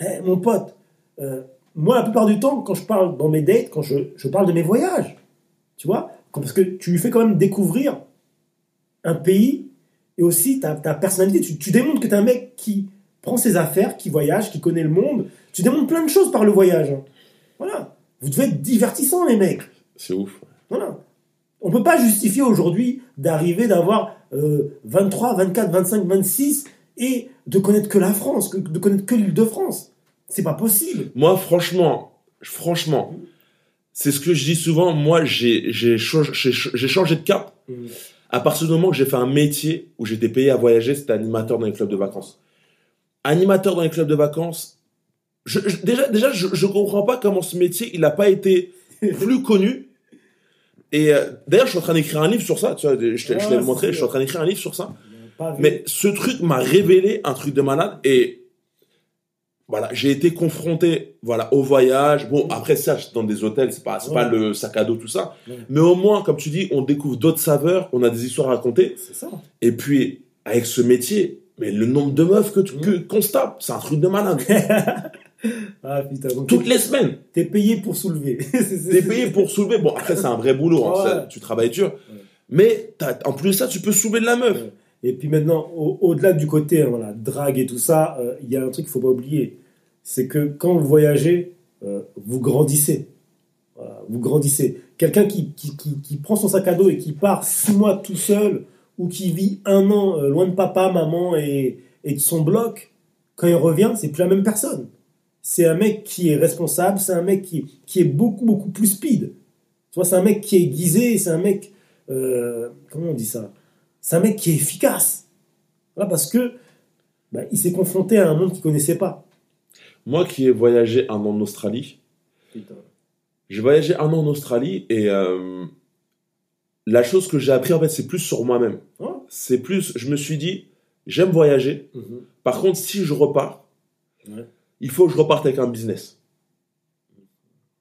Eh, Mon pote, euh, moi, la plupart du temps, quand je parle dans mes dates, quand je, je parle de mes voyages, tu vois Parce que tu lui fais quand même découvrir un pays et aussi ta, ta personnalité. Tu, tu démontres que tu es un mec qui prend ses affaires, qui voyage, qui connaît le monde. Tu démontres plein de choses par le voyage. hein. Voilà. Vous devez être divertissants, les mecs. C'est ouf. Voilà. On peut pas justifier aujourd'hui d'arriver d'avoir euh, 23, 24, 25, 26 et de connaître que la France, de connaître que l'île de France. C'est pas possible. Moi, franchement, franchement, c'est ce que je dis souvent. Moi, j'ai changé, j'ai- j'ai changé de cap à partir du moment que j'ai fait un métier où j'étais payé à voyager, c'était animateur dans les clubs de vacances. Animateur dans les clubs de vacances, je, je- déjà, déjà, je, je comprends pas comment ce métier, il n'a pas été plus connu. Et euh, d'ailleurs, je suis en train d'écrire un livre sur ça. Tu vois, je, te- je Ah, l'ai c'est montré. Je suis en train d'écrire un livre sur ça. Mais ce truc m'a révélé un truc de malade et voilà, j'ai été confronté voilà au voyage. Bon, après ça, dans des hôtels, c'est pas c'est pas le sac à dos tout ça, Ouais. mais au moins comme tu dis, on découvre d'autres saveurs, on a des histoires à raconter C'est ça. et puis avec ce métier, mais le nombre de meufs que tu Mm. que- qu'on se tape, c'est un truc de malade. Ah putain, donc Toutes les semaines, t'es payé pour soulever. T'es payé pour soulever. Bon, après c'est un vrai boulot, hein, Ouais. ça, tu travailles dur. Mais t'as- en plus de ça, tu peux soulever de la meuf. Et puis maintenant, au- au-delà du côté hein, voilà, drague et tout ça, euh, il y a un truc qu'il faut pas oublier. C'est que quand vous voyagez, euh, vous grandissez. Vous grandissez. Quelqu'un qui, qui, qui- prend son sac à dos et qui part six mois tout seul ou qui vit un an euh, loin de papa, maman et, et de son bloc, quand il revient, c'est plus la même personne. C'est un mec qui est responsable, c'est un mec qui, qui est beaucoup, beaucoup plus speed. Tu c'est un mec qui est aiguisé, c'est un mec. euh, comment on dit ça? C'est un mec qui est efficace. Voilà, parce que bah, il s'est confronté à un monde qu'il connaissait pas. Moi qui ai voyagé un an en Australie, J'ai voyagé un an en Australie et euh, la chose que j'ai appris en fait c'est plus sur moi-même. Oh. C'est plus, je me suis dit, j'aime voyager. Mhm. Par contre, si je repars, Ouais. il faut que je reparte avec un business.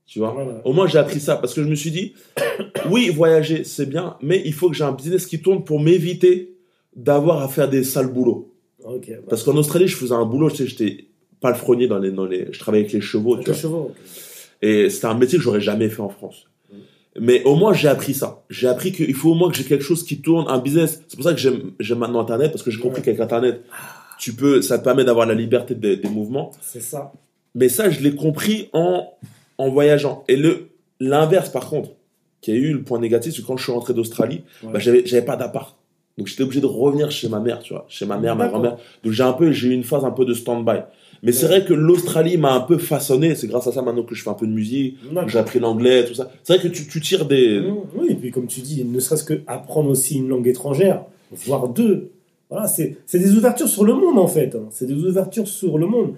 Tu vois? Voilà. Au moins j'ai appris ça parce que je me suis dit, oui voyager c'est bien, mais il faut que j'ai un business qui tourne pour m'éviter d'avoir à faire des sales boulots. Bah, Parce qu'en Australie je faisais un boulot, j'étais palefrenier dans les, dans les, je travaillais avec les chevaux. avec tu les vois. chevaux. Et c'était un métier que j'aurais jamais fait en France. Mm. Mais au moins, j'ai appris ça. J'ai appris qu'il faut au moins que j'ai quelque chose qui tourne, un business. C'est pour ça que j'aime, j'aime maintenant Internet, parce que j'ai compris Ouais. qu'avec Internet, tu peux, ça te permet d'avoir la liberté des, des mouvements. C'est ça. Mais ça, je l'ai compris en, en voyageant. Et le, l'inverse, par contre, qui a eu le point négatif, c'est que quand je suis rentré d'Australie, Ouais. bah, j'avais, j'avais pas d'appart. Donc j'étais obligé de revenir chez ma mère, tu vois, chez ma mère, ma grand-mère. Donc j'ai un peu, j'ai eu une phase un peu de stand-by. Mais c'est vrai que l'Australie m'a un peu façonné. C'est grâce à ça maintenant que je fais un peu de musique, que j'ai appris l'anglais, tout ça. C'est vrai que tu, tu tires des. Mmh, Oui, et puis comme tu dis, ne serait-ce que apprendre aussi une langue étrangère, voire deux. Voilà, c'est c'est des ouvertures sur le monde en fait. hein. C'est des ouvertures sur le monde.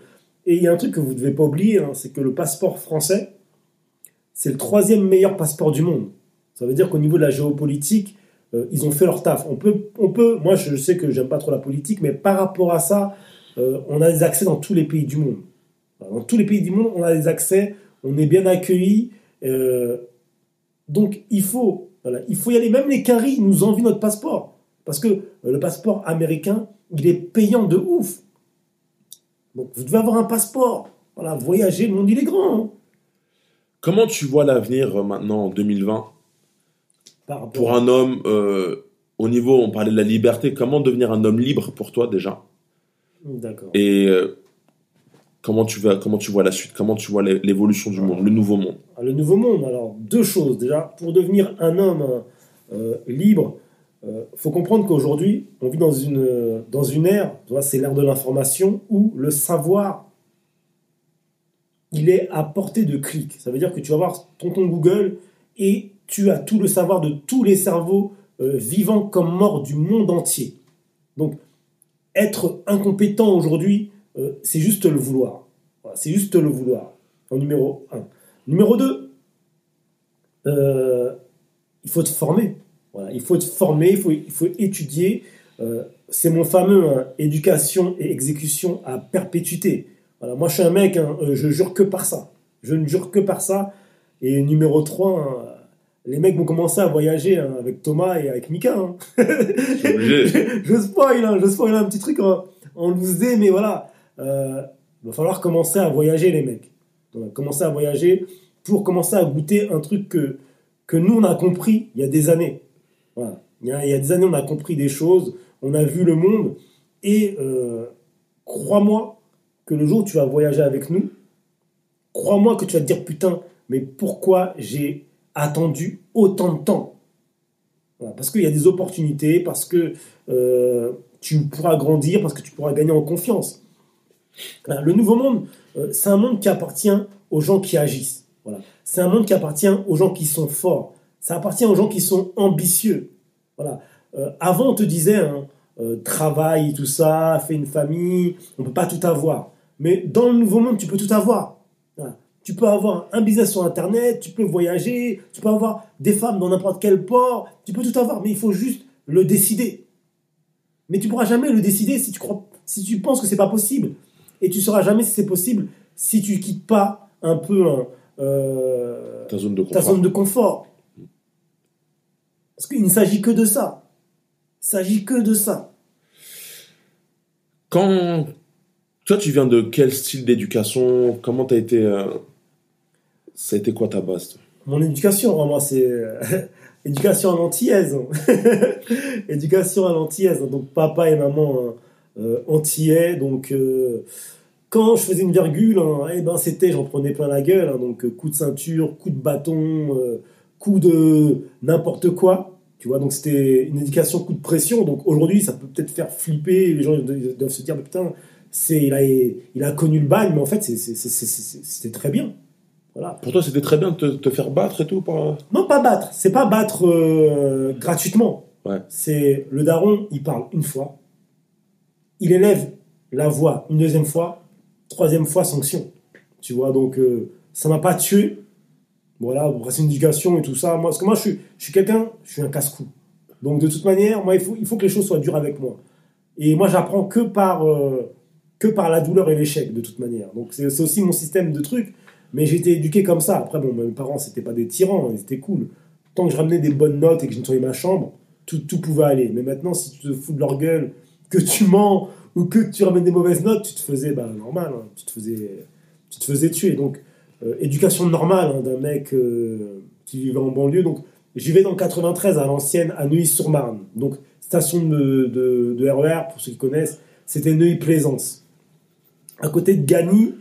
Et il y a un truc que vous ne devez pas oublier, hein, c'est que le passeport français, c'est le troisième meilleur passeport du monde. Ça veut dire qu'au niveau de la géopolitique, euh, ils ont fait leur taf. On peut, on peut, moi je sais que j'aime pas trop la politique, mais par rapport à ça, euh, on a des accès dans tous les pays du monde. Dans tous les pays du monde, on a des accès, on est bien accueillis. euh, donc il faut, voilà, il faut y aller. Même les caries nous envient notre passeport. Parce que euh, le passeport américain, il est payant de ouf. Donc vous devez avoir un passeport. Voilà, voyager, le monde il est grand. hein, Comment tu vois l'avenir maintenant en 2020 par rapport pour un homme au niveau, on parlait de la liberté, comment devenir un homme libre pour toi déjà? D'accord. Et euh, comment tu vas, comment tu vois la suite? Comment tu vois l'é- l'évolution du monde, le nouveau monde? Ah, Le nouveau monde, alors deux choses. Déjà, pour devenir un homme euh, libre, il faut comprendre qu'aujourd'hui, on vit dans une, euh, dans une ère, c'est l'ère de l'information, où le savoir, il est à portée de clic. Ça veut dire que tu vas voir ton, ton Google et tu as tout le savoir de tous les cerveaux euh, vivants comme morts du monde entier. Donc, être incompétent aujourd'hui, euh, c'est juste le vouloir. C'est juste le vouloir. Numéro 1. Numéro 2, il faut te former. Il faut te former, il faut, étudier. Euh, c'est mon fameux hein, éducation et exécution à perpétuité. Moi, je suis un mec, hein, euh, je jure que par ça. Je ne jure que par ça. Et numéro 3, hein, les mecs vont commencer à voyager hein, avec Thomas et avec Mika. hein. Je spoil, hein, je spoil un petit truc en, en loose day, mais voilà. Euh, il va falloir commencer à voyager, les mecs. On va commencer à voyager pour commencer à goûter un truc que, que nous, on a compris il y a des années. Voilà. Il, y a, il y a des années, on a compris des choses, on a vu le monde, et euh, crois-moi que le jour où tu vas voyager avec nous, crois-moi que tu vas te dire, putain, mais pourquoi j'ai attendu autant de temps Parce qu'il y a des opportunités, parce que euh, tu pourras grandir, parce que tu pourras gagner en confiance. Le nouveau monde, euh, c'est un monde qui appartient aux gens qui agissent. Voilà. C'est un monde qui appartient aux gens qui sont forts. Ça appartient aux gens qui sont ambitieux. Voilà. Euh, avant, on te disait, hein, travaille, tout ça, fais une famille, on ne peut pas tout avoir. Mais dans le nouveau monde, tu peux tout avoir. Voilà. Tu peux avoir un business sur Internet, tu peux voyager, tu peux avoir des femmes dans n'importe quel port, tu peux tout avoir, mais il faut juste le décider. Mais tu pourras jamais le décider si tu, crois, si tu penses que c'est pas possible. Et tu sauras jamais si c'est possible si tu quittes pas un peu hein, euh, Ta zone de ta confort. zone de confort. Parce qu'il ne s'agit que de ça. Il s'agit que de ça. Quand toi, tu viens de quel style d'éducation? Comment t'as été euh, Ça a été quoi ta base toi Mon éducation, moi, c'est euh, éducation à l'antillaise. éducation à l'antillaise. Donc, papa et maman hein, euh, antillais. Donc, euh, quand je faisais une virgule, hein, eh ben, c'était, j'en prenais plein la gueule. hein. donc, euh, coup de ceinture, coup de bâton, coup de n'importe quoi. Tu vois, donc c'était une éducation coup de pression. Donc, aujourd'hui, ça peut peut-être faire flipper. Les gens doivent se dire, mais putain, il, a, il a connu le bagne, mais en fait, c'était très bien. Voilà. Pour toi, c'était très bien de te, te faire battre et tout. Non, pas battre. C'est pas battre euh, gratuitement. Ouais. C'est le daron, il parle une fois, il élève la voix une deuxième fois, troisième fois sanction. Tu vois, donc euh, ça m'a pas tué. Voilà, après c'est une éducation et tout ça. Moi, parce que moi, je suis, je suis quelqu'un, je suis un casse-cou. Donc de toute manière, moi, il faut, il faut que les choses soient dures avec moi. Et moi, j'apprends que par, euh, que par la douleur et l'échec, de toute manière. Donc c'est c'est aussi mon système de trucs. Mais été éduqué comme ça. Après, bon, mes parents, c'était pas des tyrans, ils étaient cool. Tant que je ramenais des bonnes notes et que je nettoyais ma chambre, tout, tout pouvait aller. Mais maintenant, si tu te fous de leur gueule, que tu mens ou que tu ramènes des mauvaises notes, tu te faisais, bah, normal, hein, tu, te faisais, tu te faisais tuer. Donc, euh, éducation normale hein, d'un mec euh, qui vivait en banlieue. Donc, j'y vais dans le 93 à l'ancienne, à Neuilly-sur-Marne. Donc, station de, de, de RER, pour ceux qui connaissent, c'était Neuilly-Plaisance. À côté de Gagny,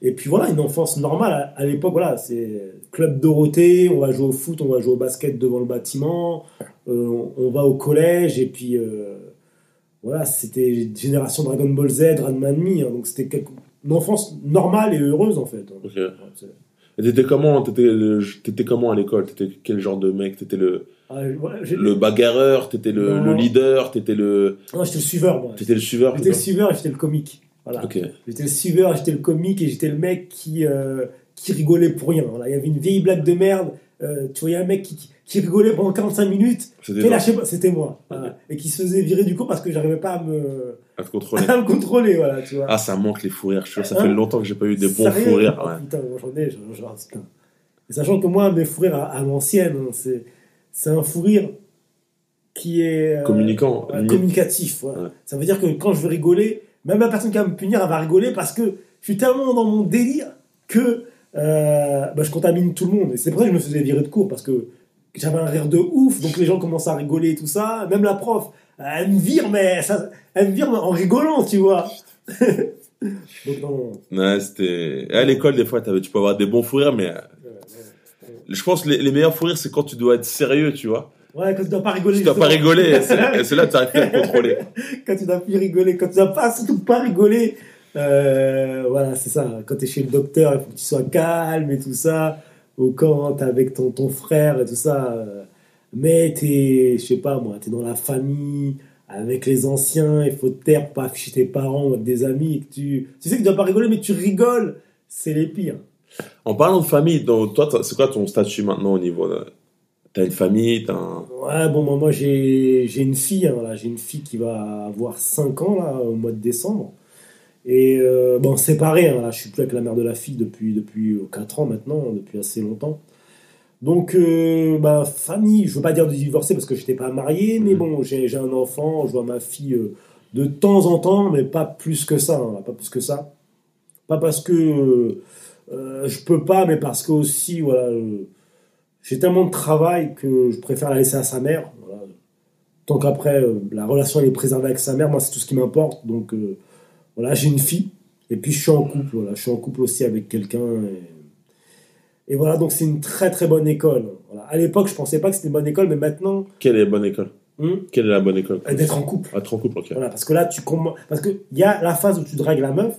Et puis voilà, une enfance normale. À, l'époque, voilà, c'est club Dorothée, on va jouer au foot, on va jouer au basket devant le bâtiment, euh, on va au collège, et puis euh, voilà, c'était génération Dragon Ball Z, Ranma demi, hein, donc c'était quelque- une enfance normale et heureuse en fait. Ouais, Et t'étais comment T'étais le- comment à l'école? T'étais quel genre de mec? T'étais le, Ah, ouais, le bagarreur? T'étais le, leader? T'étais le, Non, j'étais le suiveur, moi. t'étais le suiveur J'étais le suiveur et j'étais le comique. Voilà. ça Ok. J'étais le suiveur, j'étais le comique et j'étais le mec qui, euh, qui rigolait pour rien. Voilà. Il y avait une vieille blague de merde. euh, tu voyais un mec qui, qui rigolait pendant 45 minutes. C'était moi. Voilà. Et qui se faisait virer du cours parce que j'arrivais pas à me, à te contrôler. à me contrôler. Voilà, tu vois. Ah, ça manque les fous rires. Je te jure, ça Hein fait longtemps que j'ai pas eu des bons fous rires. Ah, ouais. Putain, j'en ai, j'en- putain. Et sachant que moi, mes fous rires à, à l'ancienne, hein, c'est, c'est un fou rire qui est euh, Communicant. limite. communicatif. voilà. Ouais. Ça veut dire que quand je veux rigoler, même la personne qui va me punir, elle va rigoler parce que je suis tellement dans mon délire que euh, bah, je contamine tout le monde. Et c'est pour ça que je me faisais virer de cours parce que j'avais un rire de ouf, donc les gens commencent à rigoler et tout ça. Même la prof, elle me vire, mais ça, elle me vire en rigolant, tu vois. donc non. Ouais, c'était. À l'école, des fois, tu peux avoir des bons fous rires, mais je pense que les, les meilleurs fous rires, c'est quand tu dois être sérieux, tu vois. Ouais, quand tu dois pas rigoler. Tu dois pas rigoler, et c'est là que tu arrives à te contrôler. quand tu dois plus rigoler, quand tu dois pas, surtout pas rigoler. Euh, voilà, c'est ça. Quand tu es chez le docteur, il faut que tu sois calme et tout ça. Ou quand tu avec ton, ton frère et tout ça. Mais tu es, je sais pas moi, tu es dans la famille, avec les anciens, il faut te taire pas afficher tes parents ou avec des amis. Et que tu, tu sais que tu dois pas rigoler, mais tu rigoles. C'est les pires. En parlant de famille, donc, toi, c'est quoi ton statut maintenant au niveau de... T'as une famille, t'as un... Ouais, bon, moi, moi j'ai une fille, hein, voilà, j'ai une fille qui va avoir 5 ans là, au mois de décembre. Et euh, bon, séparé, hein, là, je suis plus avec la mère de la fille depuis, depuis 4 ans maintenant, depuis assez longtemps. Donc, euh, bah, famille, je veux pas dire de divorcer parce que je n'étais pas marié, mais Mhm. bon, j'ai j'ai un enfant, je vois ma fille euh, de temps en temps, mais pas plus que ça, hein, pas plus que ça. Pas parce que euh, euh, je peux pas, mais parce que aussi, voilà, euh, j'ai tellement de travail que je préfère la laisser à sa mère. Voilà. Tant qu'après, euh, la relation elle est préservée avec sa mère, moi c'est tout ce qui m'importe. Donc euh, voilà, j'ai une fille. Et puis je suis en couple, voilà. je suis en couple aussi avec quelqu'un. Et, et voilà, donc c'est une très très bonne école. Voilà. À l'époque, je pensais pas que c'était une bonne école, mais maintenant, Quelle est la bonne école? Hum, Quelle est la bonne école? D'être en couple. À te en couple, ok. Voilà, parce que là, tu. Parce qu'il y a la phase où tu dragues la meuf,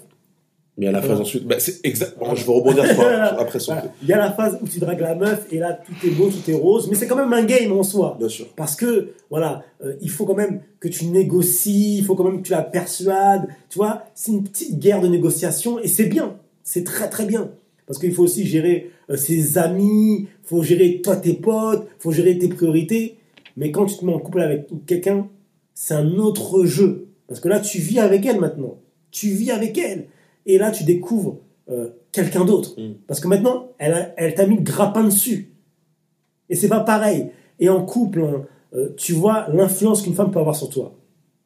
Mais à la phase ensuite... Bah, c'est exactement... Je vais rebondir sur- après. Voilà. il y a la phase où tu dragues la meuf, et là, tout est beau, tout est rose, mais c'est quand même un game en soi. Bien sûr. Parce que, voilà, euh, il faut quand même que tu négocies, il faut quand même que tu la persuades. Tu vois, c'est une petite guerre de négociation et c'est bien. C'est très très bien. Parce qu'il faut aussi gérer euh, ses amis, il faut gérer toi tes potes, il faut gérer tes priorités. Mais quand tu te mets en couple avec quelqu'un, c'est un autre jeu. Parce que là, tu vis avec elle maintenant. Tu vis avec elle. Et là, tu découvres euh, quelqu'un d'autre. Mm. Parce que maintenant, elle, a- elle t'a mis le grappin dessus. Et c'est pas pareil. Et en couple, hein, euh, tu vois l'influence qu'une femme peut avoir sur toi.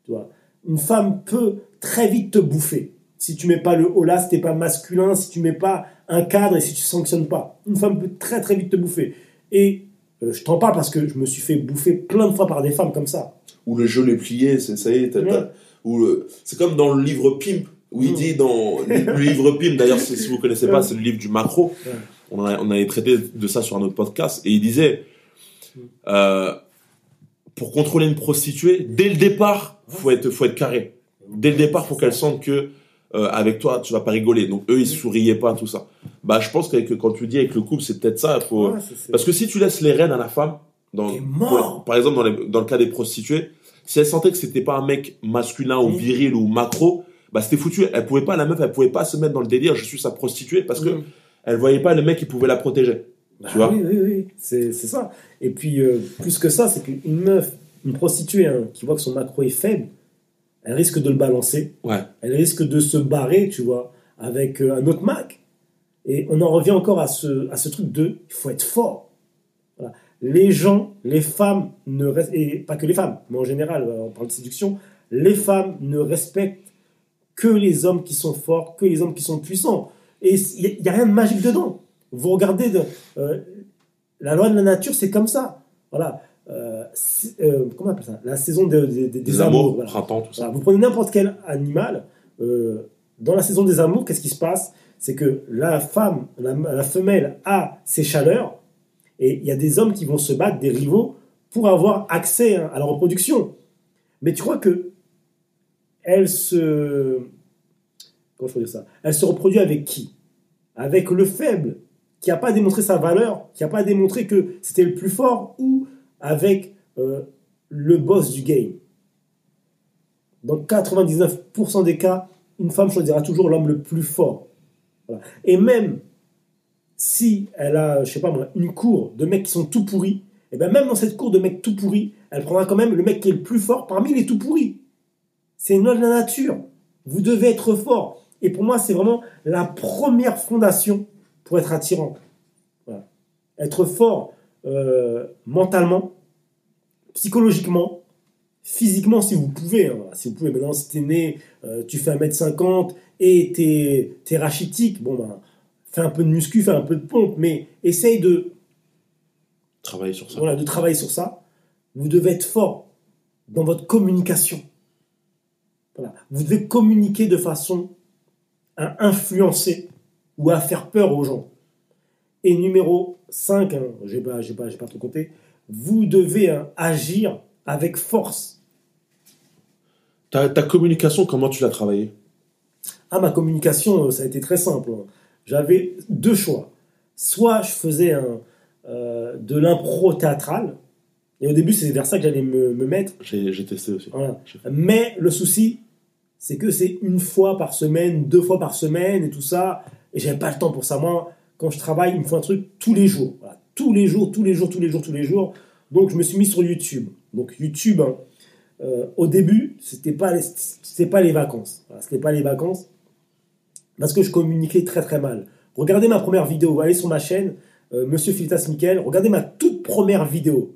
Tu vois, une femme peut très vite te bouffer. Si tu mets pas le haut là, si t'es pas masculin, si tu mets pas un cadre et si tu sanctionnes pas, une femme peut très très vite te bouffer. Et euh, je t'en parle parce que je me suis fait bouffer plein de fois par des femmes comme ça. Ou le jeu les plié, c'est ça y est, t'as- Ouais. t'as- ou le- c'est comme dans le livre Pimp où il Mm. dit dans le, livre Pimp d'ailleurs si vous connaissez pas Ouais. c'est le livre du macro. On, a- on avait traité de ça sur un autre podcast. Et il disait Mm. euh, pour contrôler une prostituée dès le départ faut être faut être carré. Dès le départ faut qu'elle sente que euh, avec toi tu vas pas rigoler. Donc eux ils souriaient pas tout ça. Bah je pense qu'avec quand tu dis avec le couple c'est peut-être ça faut Ouais, parce que si tu laisses les rênes à la femme, dans, pour- par exemple dans, les- dans le cas des prostituées, si elle sentait que c'était pas un mec masculin ou Mm. viril ou macro, bah c'était foutu. Elle pouvait pas, la meuf, elle pouvait pas se mettre dans le délire, je suis sa prostituée, parce que Mm. elle voyait pas le mec qui pouvait la protéger. Bah Tu vois Oui, oui, oui, c'est ça. Et puis, euh, plus que ça, c'est qu'une meuf, une prostituée hein, qui voit que son macro est faible, elle risque de le balancer. Ouais. Elle risque de se barrer, tu vois, avec euh, un autre Mac. Et on en revient encore à ce, à ce truc de il faut être fort. Voilà. Les gens, les femmes, ne et pas que les femmes, mais en général, euh, on parle de séduction, les femmes ne respectent que les hommes qui sont forts, que les hommes qui sont puissants. Et il n'y a, rien de magique dedans. Vous regardez, de, euh, la loi de la nature, c'est comme ça. Voilà. Euh, euh, comment on appelle ça? La saison de- de- de- des, amours, voilà. printemps, tout ça. Voilà, vous prenez n'importe quel animal, dans la saison des amours, qu'est-ce qui se passe? C'est que la femme, la, la femelle a ses chaleurs, et il y a des hommes qui vont se battre, des rivaux, pour avoir accès hein, à la reproduction. Mais tu crois que elle se. Comment je peux dire ça? Elle se reproduit avec qui? Avec le faible, qui n'a pas démontré sa valeur, qui n'a pas démontré que c'était le plus fort, ou avec euh, le boss du game? Dans 99% des cas, une femme choisira toujours l'homme le plus fort. Et même si elle a, je sais pas moi, une cour de mecs qui sont tout pourris, et bien même dans cette cour de mecs tout pourris, elle prendra quand même le mec qui est le plus fort parmi les tout pourris. C'est une loi de la nature. Vous devez être fort. Et pour moi, c'est vraiment la première fondation pour être attirant. Voilà. Être fort euh, mentalement, psychologiquement, physiquement si vous pouvez. hein. Si vous pouvez, maintenant si t'es né, euh, tu fais 1m50 et t'es, t'es rachitique, bon ben, fais un peu de muscu, fais un peu de pompe, mais essaye de, Travailler sur ça. voilà, de travailler sur ça. Vous devez être fort dans votre communication. Voilà. Vous devez communiquer de façon à influencer ou à faire peur aux gens. Et numéro 5, hein, j'ai pas, pas, pas trop compté, vous devez hein, agir avec force. Ta, ta communication, comment tu l'as travaillée? Ah, ma communication, euh, ça a été très simple. hein. J'avais deux choix. Soit je faisais un, euh, de l'impro théâtral, et au début, c'est vers ça que j'allais me, me mettre. J'ai testé aussi. Voilà. Mais le souci, c'est que c'est une fois par semaine, deux fois par semaine et tout ça. Et j'avais pas le temps pour ça. Moi, quand je travaille, il me faut un truc tous les jours. Voilà. Tous les jours, tous les jours, tous les jours, tous les jours. Donc, je me suis mis sur YouTube. Donc, YouTube, hein, euh, au début, c'était pas, les- pas les vacances. Voilà, c'était pas les vacances. Parce que je communiquais très très mal. Regardez ma première vidéo. Allez sur ma chaîne, euh, Monsieur Filitas Michael. Regardez ma toute première vidéo.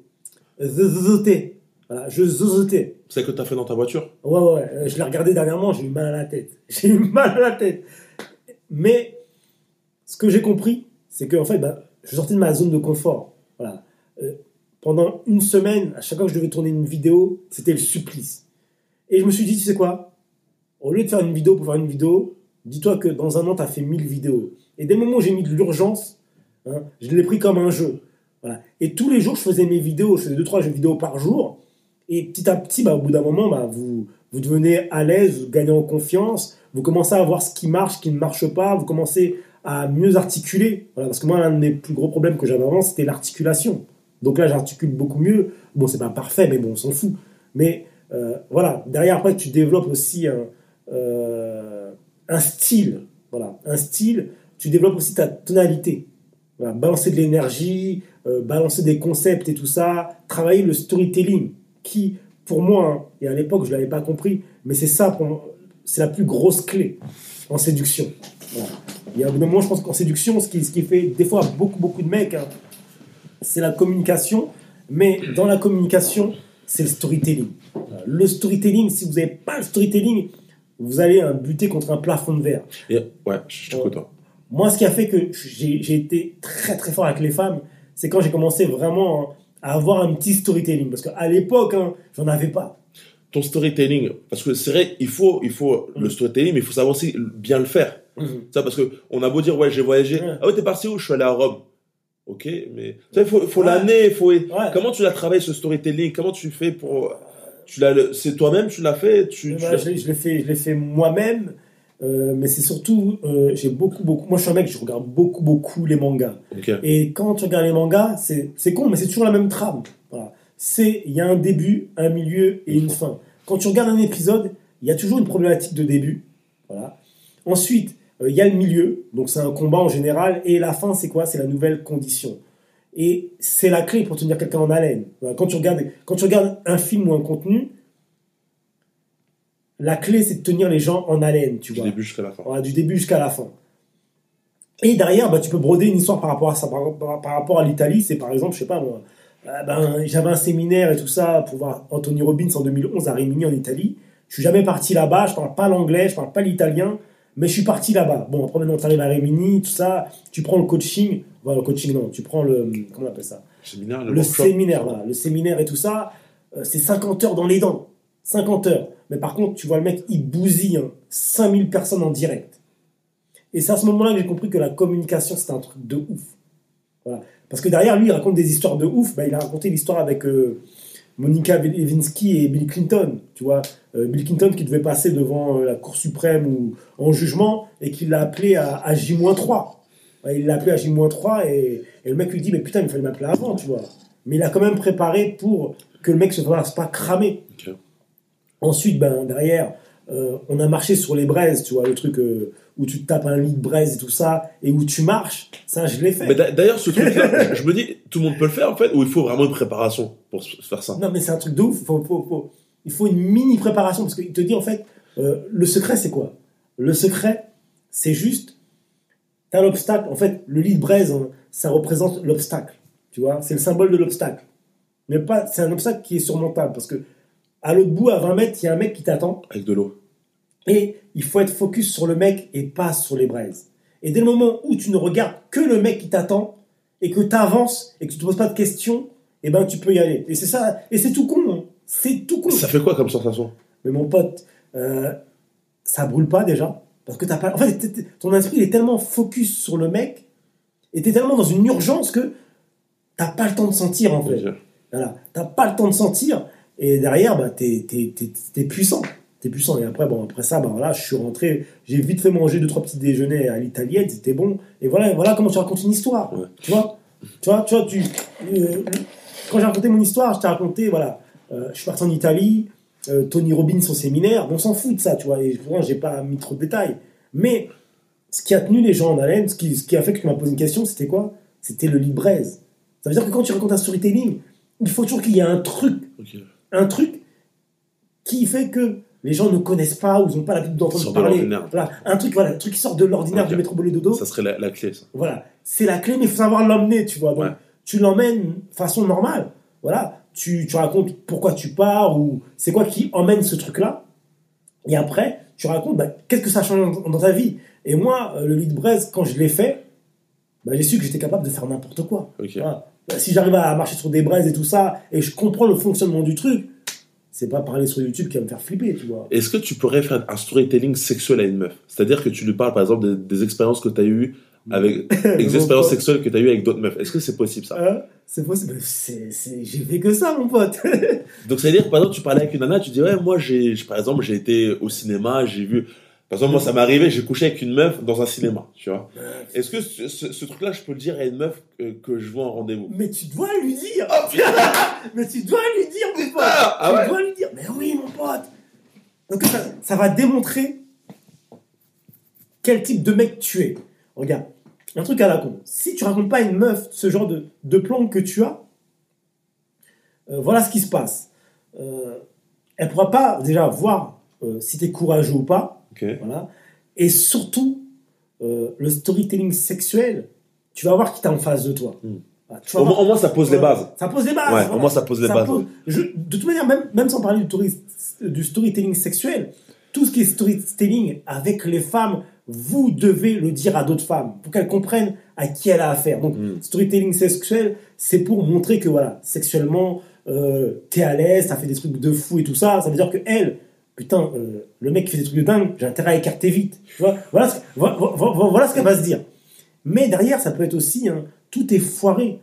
Zozoté. Voilà, je zozotais. C'est que tu as fait dans ta voiture Ouais, ouais, ouais. Euh, Je l'ai regardé dernièrement, j'ai eu mal à la tête. J'ai eu mal à la tête. Mais ce que j'ai compris, c'est que en fait, bah, je sortais de ma zone de confort. Voilà. Euh, pendant une semaine, à chaque fois que je devais tourner une vidéo, c'était le supplice. Et je me suis dit, tu sais quoi? Au lieu de faire une vidéo pour faire une vidéo, dis-toi que dans un an, tu as fait 1000 vidéos. Et dès le moment où j'ai mis de l'urgence, hein, je l'ai pris comme un jeu. Et tous les jours, je faisais mes vidéos, je faisais 2-3 jeux vidéo par jour. Et petit à petit, bah, au bout d'un moment, bah, vous, vous devenez à l'aise, vous gagnez en confiance, vous commencez à voir ce qui marche, ce qui ne marche pas, vous commencez à mieux articuler. Voilà, parce que moi, l'un de mes plus gros problèmes que j'avais avant, c'était l'articulation. Donc là, j'articule beaucoup mieux. Bon, c'est pas parfait, mais bon, on s'en fout. Mais euh, voilà, derrière, après, tu développes aussi un, euh, un style. Voilà, un style. Tu développes aussi ta tonalité. Balancer de l'énergie, euh, balancer des concepts et tout ça, travailler le storytelling, qui, pour moi, hein, et à l'époque, je ne l'avais pas compris, mais c'est ça, c'est la plus grosse clé en séduction. Voilà. Y a un moment, je pense qu'en séduction, ce qui, ce qui fait des fois beaucoup, beaucoup de mecs, hein, c'est la communication, mais dans la communication, c'est le storytelling. Le storytelling, si vous n'avez pas le storytelling, vous allez hein, buter contre un plafond de verre. Et- Ouais, je toi. Moi, ce qui a fait que j'ai été très très fort avec les femmes, c'est quand j'ai commencé vraiment hein, à avoir un petit storytelling. Parce qu'à l'époque, hein, j'en avais pas. Ton storytelling, parce que c'est vrai, il faut, il faut le storytelling, mais il faut savoir aussi bien le faire. Ça, parce que on a beau dire, ouais, j'ai voyagé. Ouais. Ah ouais, t'es parti où? Je suis allé à Rome. Ok, mais tu il faut, faut Ouais. l'année, il faut. Ouais. Comment tu l'as travaillé ce storytelling? Comment tu fais pour Tu l'as, c'est toi-même, tu l'as fait. Tu, tu Voilà, l'as- je je l'ai fait, je l'ai fait moi-même. Euh, mais c'est surtout, euh, j'ai beaucoup, beaucoup. Moi, je suis un mec, je regarde beaucoup, beaucoup les mangas. Et quand tu regardes les mangas, c'est c'est con, mais c'est toujours la même trame. Voilà. C'est il y a un début, un milieu et une fin. Quand tu regardes un épisode, il y a toujours une problématique de début. Voilà. Ensuite, euh, il y a le milieu, donc c'est un combat en général, et la fin, c'est quoi? C'est la nouvelle condition. Et c'est la clé pour tenir quelqu'un en haleine. Voilà. Quand tu regardes, quand tu regardes un film ou un contenu, la clé, c'est de tenir les gens en haleine, tu Du vois. début jusqu'à la fin. Voilà, du début jusqu'à la fin. Et derrière, bah, tu peux broder une histoire par rapport à ça. Par, par- par rapport à l'Italie, c'est par exemple, je sais pas moi, euh, ben, j'avais un séminaire et tout ça pour voir Anthony Robbins en 2011 à Rimini en Italie. Je suis jamais parti là-bas, je parle pas l'anglais, je parle pas l'italien, mais je suis parti là-bas. Bon, après maintenant tu arrives à Rimini, tout ça, tu prends le coaching, voilà, le coaching non, tu prends le, comment on appelle ça? Séminaire, le, le séminaire, voilà, le séminaire et tout ça, euh, c'est 50 heures dans les dents. 50 heures. Mais par contre, tu vois le mec, il bousille hein, 5000 personnes en direct. Et c'est à ce moment-là que j'ai compris que la communication, c'était un truc de ouf. Voilà. Parce que derrière, lui, il raconte des histoires de ouf. Bah, il a raconté l'histoire avec euh, Monica Lewinsky et Bill Clinton. Tu vois, Euh, Bill Clinton qui devait passer devant euh, la Cour suprême ou en jugement et qui l'a appelé à, à J-3. Ouais, Il l'a appelé à J-3 et, et le mec lui dit Mais putain, il fallait m'appeler avant, tu vois. Mais il a quand même préparé pour que le mec se fasse pas cramer. Ensuite, ben, derrière, euh, on a marché sur les braises, tu vois, le truc euh, où tu tapes un lit de braise et tout ça, et où tu marches, ça, je l'ai fait. Mais d'ailleurs, ce truc-là, je me dis, tout le monde peut le faire en fait, ou il faut vraiment une préparation pour faire ça? Non, mais c'est un truc de ouf. Faut- faut- faut- il faut une mini préparation parce qu'il te dit en fait, euh, le secret c'est quoi? Le secret, c'est juste, t'as l'obstacle. En fait, le lit de braise, hein, ça représente l'obstacle. Tu vois, c'est le symbole de l'obstacle. Mais pas, c'est un obstacle qui est surmontable parce que à l'autre bout, à 20 mètres, il y a un mec qui t'attend Avec de l'eau. et il faut être focus sur le mec et pas sur les braises. Et dès le moment où tu ne regardes que le mec qui t'attend et que tu avances et que tu te poses pas de questions, eh ben tu peux y aller. Et c'est ça, et c'est tout con. hein. C'est tout con. Ça fait quoi comme sensation? Mais mon pote, euh, ça brûle pas déjà parce que t'as pas. En fait, ton esprit il est tellement focus sur le mec et t'es tellement dans une urgence que t'as pas le temps de sentir en fait. Voilà, t'as pas le temps de sentir et derrière, bah, t'es, t'es, t'es, t'es puissant. T'es puissant. Et après, bon, après ça, bah, voilà, je suis rentré, j'ai vite fait manger deux, trois petits déjeuners à l'italienne, c'était bon. Et voilà, voilà comment tu racontes une histoire. Ouais. Tu vois Tu vois, tu vois, tu, euh, quand j'ai raconté mon histoire, je t'ai raconté, voilà, euh, je suis parti en Italie, euh, Tony Robbins, son séminaire, on s'en fout de ça, tu vois, et pourtant, j'ai pas mis trop de détails. Mais ce qui a tenu les gens en haleine, ce qui, ce qui a fait que tu m'as posé une question, c'était quoi? C'était le lit de braise. Ça veut dire que quand tu racontes un storytelling, il faut toujours qu'il y ait un truc. Un truc qui fait que les gens ne connaissent pas ou ils n'ont pas l'habitude d'entendre de parler. Voilà, un truc, voilà, un truc qui sort de l'ordinaire Ok. du métro boulot dodo. Ça serait la, la clé, ça. Voilà, c'est la clé, mais il faut savoir l'emmener, tu vois. Donc, Ouais. tu l'emmènes façon normale. Voilà, tu, tu racontes pourquoi tu pars ou c'est quoi qui emmène ce truc-là. Et après, tu racontes bah, qu'est-ce que ça change dans, ta vie? Et moi, euh, le lit de braise, quand je l'ai fait, bah, j'ai su que j'étais capable de faire n'importe quoi. Voilà. Bah, Si j'arrive à marcher sur des braises et tout ça, et je comprends le fonctionnement du truc, c'est pas parler sur YouTube qui va me faire flipper, tu vois. Est-ce que tu pourrais faire un storytelling sexuel à une meuf? C'est-à-dire que tu lui parles par exemple des, des expériences que tu as eues avec des expériences sexuelles que tu as eues avec d'autres meufs. Est-ce que c'est possible ça? Hein? C'est possible. J'ai fait que ça, mon pote. Donc ça veut dire que par exemple tu parlais avec une nana, tu dis ouais moi j'ai- par exemple j'ai été au cinéma, j'ai vu par exemple moi ça m'est arrivé, j'ai couché avec une meuf dans un cinéma, tu vois. Est-ce que ce, ce- ce truc-là je peux le dire à une meuf que, que je vois en rendez-vous? Mais tu dois lui dire. Oh putain Mais tu dois lui dire, mon pote. ah ouais. Tu dois lui dire. Mais oui, mon pote. Donc ça, ça va démontrer quel type de mec tu es. Regarde, un truc à la con. Si tu racontes pas à une meuf ce genre de, de plan que tu as, euh, voilà ce qui se passe. Euh, elle pourra pas déjà voir euh, si tu es courageux ou pas. Voilà. Et surtout, euh, le storytelling sexuel, tu vas voir qui t'as en face de toi. Mm. Tu vas Au, voir- moins, au moins, ça pose les bases. ça pose les bases. Ouais, voilà. au moins ça pose les bases. pose- je- de toute manière, même, même sans parler du, storytelling sexuel, tout ce qui est storytelling avec les femmes, vous devez le dire à d'autres femmes pour qu'elles comprennent à qui elle a affaire. Donc, Mm. storytelling sexuel, c'est pour montrer que voilà, sexuellement, euh, t'es à l'aise, t'as fait des trucs de fou et tout ça. Ça veut dire que elle, putain, euh, le mec qui fait des trucs de dingue, j'ai intérêt à écarter vite. Voilà, ce, vo- vo- vo- voilà ce qu'elle va se dire. Mais derrière, ça peut être aussi, hein, tout est foiré,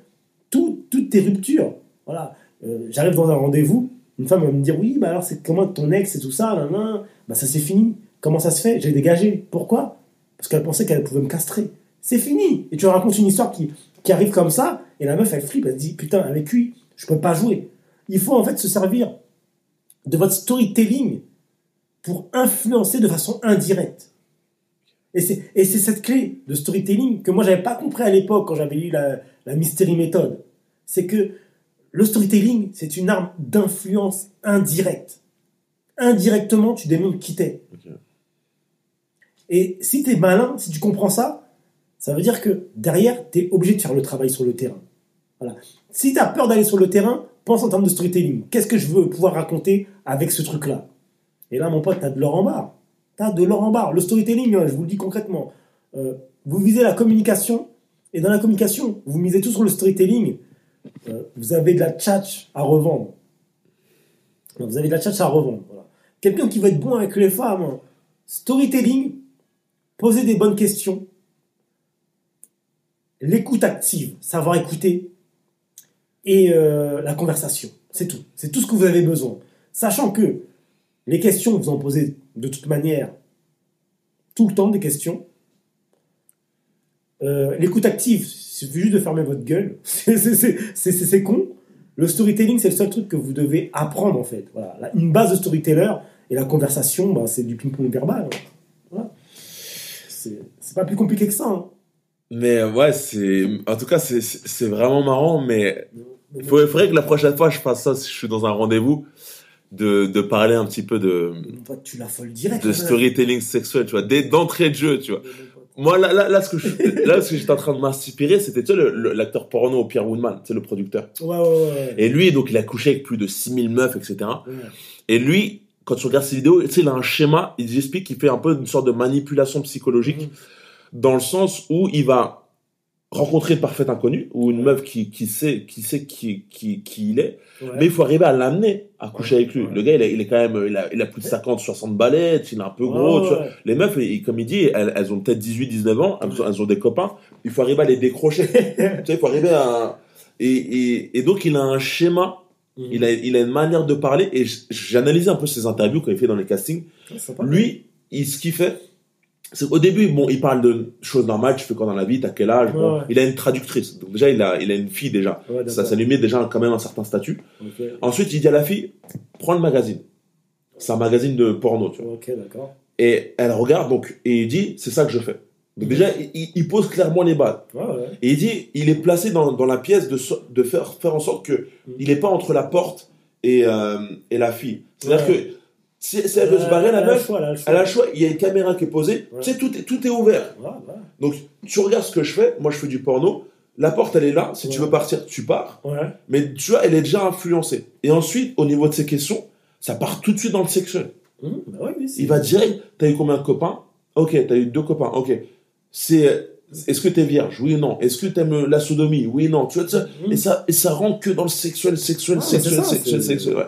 tout, toutes tes ruptures. Voilà, Euh, j'arrive dans un rendez-vous, une femme va me dire oui, bah alors c'est comment ton ex et tout ça, nan, nan. bah ça c'est fini. Comment ça se fait? J'ai dégagé. Pourquoi? Parce qu'elle pensait qu'elle pouvait me castrer. C'est fini. Et tu racontes une histoire qui, qui arrive comme ça, et la meuf elle flippe, elle se dit putain avec lui, je peux pas jouer. Il faut en fait se servir de votre storytelling pour influencer de façon indirecte. Et c'est, et c'est cette clé de storytelling que moi j'avais pas compris à l'époque quand j'avais lu la, la Mystery Method. C'est que le storytelling, c'est une arme d'influence indirecte. Indirectement, tu démontres qui t'es. Et si tu es malin, si tu comprends ça, ça veut dire que derrière, tu es obligé de faire le travail sur le terrain. Voilà. Si tu as peur d'aller sur le terrain, pense en termes de storytelling. Qu'est-ce que je veux pouvoir raconter avec ce truc-là? Et là, mon pote, tu as de l'or en barre. Tu as de l'or en barre. Le storytelling, hein, je vous le dis concrètement, euh, vous visez la communication, et dans la communication, vous misez tout sur le storytelling, euh, vous avez de la tchatch à revendre. Vous avez de la tchatch à revendre. Quelqu'un qui va être bon avec les femmes, hein, storytelling, poser des bonnes questions, l'écoute active, savoir écouter, et euh, la conversation. C'est tout. C'est tout ce que vous avez besoin. Sachant que les questions, vous en posez de toute manière tout le temps des questions. Euh, l'écoute active, il suffit juste de fermer votre gueule. C'est con. Le storytelling, c'est le seul truc que vous devez apprendre en fait. Voilà. Une base de storyteller et la conversation, bah, c'est du ping-pong verbal. Voilà. C'est pas plus compliqué que ça. Hein. Mais ouais, c'est. En tout cas, c'est vraiment marrant, mais. Il faudrait, que la prochaine fois, je fasse ça si je suis dans un rendez-vous, de, de parler un petit peu de. Toi, tu direct. De storytelling sexuel, tu vois, d'entrée de jeu, tu vois. Moi, là, là, là, ce que là, ce que j'étais en train de m'inspirer, c'était, tu sais, l'acteur porno Pierre Woodman, tu sais, le producteur. Ouais, ouais, ouais. Et lui, donc, il a couché avec plus de 6000 meufs, etc. Et lui, quand tu regardes ses vidéos, tu sais, il a un schéma, il explique qu'il fait un peu une sorte de manipulation psychologique, mmh. dans le sens où il va rencontrer une parfaite inconnue ou une meuf qui, qui sait qui sait qui, qui, qui il est. Mais il faut arriver à l'amener à coucher avec lui. le gars il, il, est quand même il a, il a plus de 50 60 balais il est un peu gros tu vois. les meufs comme il dit elles, elles ont peut-être 18 19 ans elles, ont des copains. Il faut arriver à les décrocher. Tu sais il faut arriver à et, et, et donc il a un schéma mhm. il a il a une manière de parler et j'analyse un peu ses interviews quand il fait dans les castings. Lui il, ce qu'il fait au début, bon, il parle de choses normales, tu fais quoi dans la vie, t'as quel âge, il a une traductrice, donc déjà il a, il a une fille déjà, ça, ça lui met déjà quand même un certain statut. Ensuite, il dit à la fille, prends le magazine, c'est un magazine de porno, tu vois. Et elle regarde donc et il dit, c'est ça que je fais. Donc déjà, il, pose clairement les bases. Et il dit, il est placé dans, dans la pièce de, de faire, faire en sorte que mm. il n'est pas entre la porte et, euh, et la fille. C'est-à-dire que si, elle veut se barrer, la meuf, elle a le choix. Il y a une caméra qui est posée. Tu sais, tout est, tout est ouvert. Donc, tu regardes ce que je fais. Moi, je fais du porno. La porte, elle est là. Si tu veux partir, tu pars. Mais tu vois, elle est déjà influencée. Et ensuite, au niveau de ces questions, ça part tout de suite dans le sexuel. Mmh, bah il va direct. T'as eu combien de copains? Ok, t'as eu deux copains. Ok. C'est. Est-ce que t'es vierge? Oui ou non Est-ce que t'aimes la sodomie? Oui ou non Tu vois, ça, mmh. et, ça, et ça rentre que dans le sexuel, sexuel, sexuel, sexuel, sexuel, ouais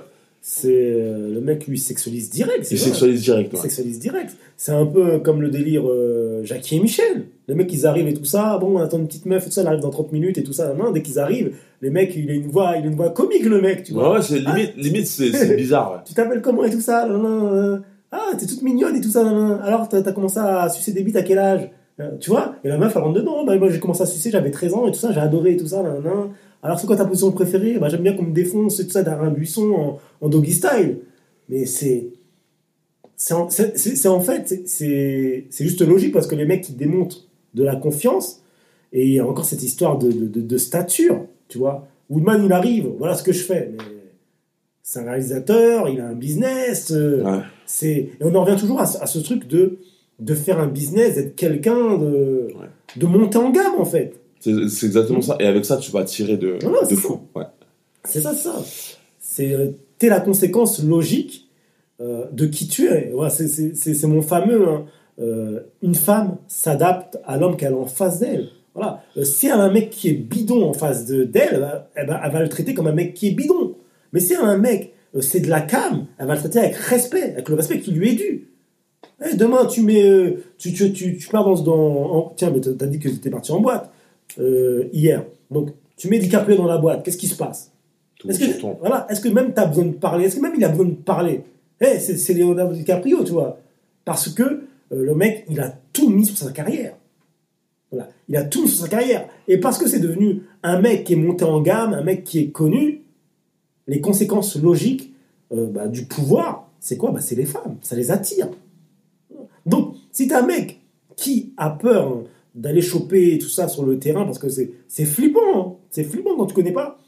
c'est euh, le mec lui sexualise direct. Il sexualise direct. Il sexualise direct. C'est un peu comme le délire euh, Jackie et Michel. Les mecs ils arrivent et tout ça. Bon, on attend une petite meuf et tout ça, elle arrive dans 30 minutes et tout ça. Non, dès qu'ils arrivent, les mecs il a une voix, il a une voix comique le mec, tu vois. Ouais, c'est limite, ah. limite c'est bizarre. tu t'appelles comment et tout ça. Euh, ah, t'es toute mignonne et tout ça. Alors t'as as commencé à sucer des bites à quel âge? Tu vois? Et la meuf elle rentre dedans. Bah, moi j'ai commencé à sucer, j'avais 13 ans et tout ça, j'ai adoré et tout ça. Alors c'est quoi ta position préférée? Bah, J'aime bien qu'on me défonce et tout ça derrière un buisson en, en doggy style. Mais c'est. C'est en, en, fait, c'est juste logique parce que les mecs qui démontrent de la confiance, et il y a encore cette histoire de, de, de, stature, tu vois. Woodman, il arrive, voilà ce que je fais. Mais c'est un réalisateur, il a un business. Euh, c'est Et on en revient toujours à, ce truc de, de faire un business, d'être quelqu'un, de, de monter en gamme, en fait. C'est exactement ça. Et avec ça, tu vas tirer de, de fou. C'est ça, ça. C'est t'es la conséquence logique euh, de qui tu es. c'est mon fameux. Hein. Euh, une femme s'adapte à l'homme qu'elle a en face d'elle. Voilà. Euh, si elle a un mec qui est bidon en face d'elle, elle, elle, va le traiter comme un mec qui est bidon. Mais si elle a un mec, c'est de la cam, elle va le traiter avec respect, avec le respect qui lui est dû. Eh, demain, tu mets, tu, tu, tu, tu pars dans, dans tiens, mais t'as dit que tu étais parti en boîte hier. Donc, tu mets DiCaprio dans la boîte. Qu'est-ce qui se passe est-ce que, voilà, est-ce que même tu as besoin de parler Est-ce que même il a besoin de parler hey, C'est Leonardo DiCaprio, tu vois. Parce que euh, le mec, il a tout mis sur sa carrière. Voilà. Il a tout mis sur sa carrière. Et parce que c'est devenu un mec qui est monté en gamme, un mec qui est connu, les conséquences logiques euh, bah, du pouvoir, c'est quoi? Bah, C'est les femmes. Ça les attire. Donc, si tu un mec qui a peur d'aller choper tout ça sur le terrain, parce que c'est flippant, hein. c'est flippant quand tu connais pas,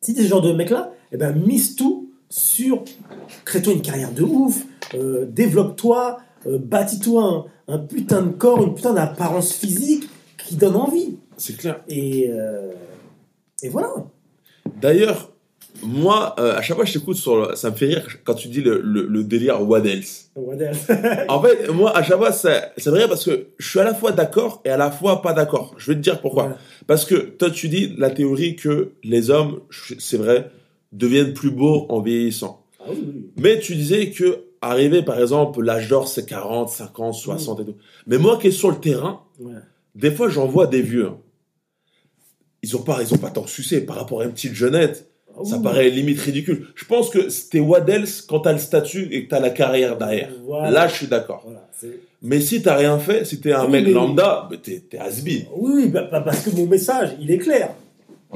si t'es ce genre de mec-là, eh ben, mise tout sur crée-toi une carrière de ouf, euh, développe-toi, euh, bâtis-toi un, putain de corps, une putain d'apparence physique qui donne envie. C'est clair. Et, euh, et voilà. D'ailleurs, moi, à chaque fois que je t'écoute, sur ça me fait rire quand tu dis le, le, délire what else. What else? en fait, moi, à chaque fois, c'est vrai parce que je suis à la fois d'accord et à la fois pas d'accord. Je vais te dire pourquoi. Parce que toi, tu dis la théorie que les hommes, c'est vrai, deviennent plus beaux en vieillissant. Ah oui. Mais tu disais que arrivé, par exemple, l'âge d'or, c'est 40, 50, 60 et tout. Mais moi qui est sur le terrain, Ouais. des fois, j'en vois des vieux. hein. Ils ont pas, ils ont pas tant succès par rapport à une petite jeunette. Ah Ça paraît limite ridicule. Je pense que c'était Waddles quand t'as le statut et que t'as la carrière derrière. Voilà. Là, je suis d'accord. Voilà, Mais si t'as rien fait, si t'es un Oui, mec mais- lambda, bah, t'es, has-been. Oui, oui, bah, bah, parce que mon message, il est clair.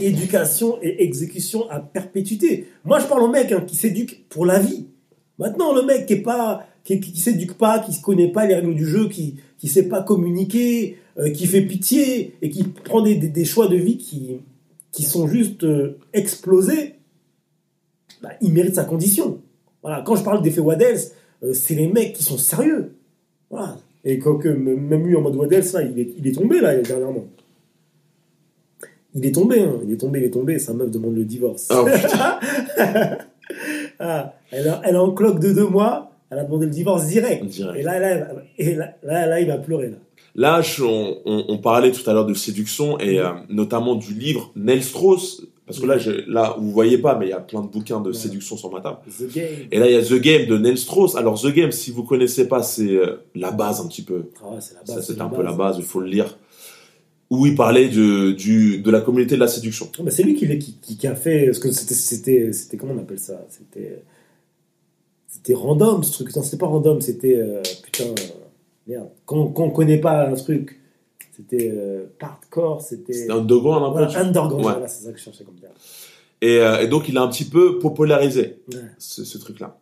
Éducation et exécution à perpétuité. Moi, je parle au mec hein, qui s'éduque pour la vie. Maintenant, le mec qui est pas, qui, qui s'éduque pas, qui ne connaît pas les règles du jeu, qui qui sait pas communiquer, euh, qui fait pitié et qui prend des, des- des choix de vie qui qui sont juste euh, explosés, bah, il mérite sa condition. Voilà. Quand je parle d'effet Waddles, euh, c'est les mecs qui sont sérieux. Voilà. Et quand que, même lui en mode Waddles, là, il est, il est tombé là dernièrement. Il est tombé, hein. il est tombé, il est tombé. Sa meuf demande le divorce. Oh, Ah, elle, a, elle a un cloque de deux mois, elle a demandé le divorce direct. Direct. Et là, là, elle va- et là, là, là, il va pleurer là. Là, je- on, on- on parlait tout à l'heure de séduction et euh, notamment du livre Nell Strauss. Parce que là, je, là, vous voyez pas, mais il y a plein de bouquins de Ouais. séduction sur ma table. The game. Et là, il y a The Game de Nell Strauss. Alors, The Game, si vous connaissez pas, c'est euh, la base un petit peu. Ah ouais, c'est la base. c'est un peu la base, il faut le lire. Où il parlait de, du, de la communauté de la séduction. C'est lui qui, l'a- qui, qui, qui a fait. Parce que c'était, c'était, c'était. Comment on appelle ça? C'était. C'était random ce truc. Non, c'était pas random, c'était. euh, putain. Merde. Quand, quand on connaît pas un truc, c'était. euh, hardcore, c'était. C'était un peu. Voilà, underground, Ouais. voilà, c'est ça que je cherchais comme terme. Et, euh, et donc, il a un petit peu popularisé Ouais. ce, ce truc-là.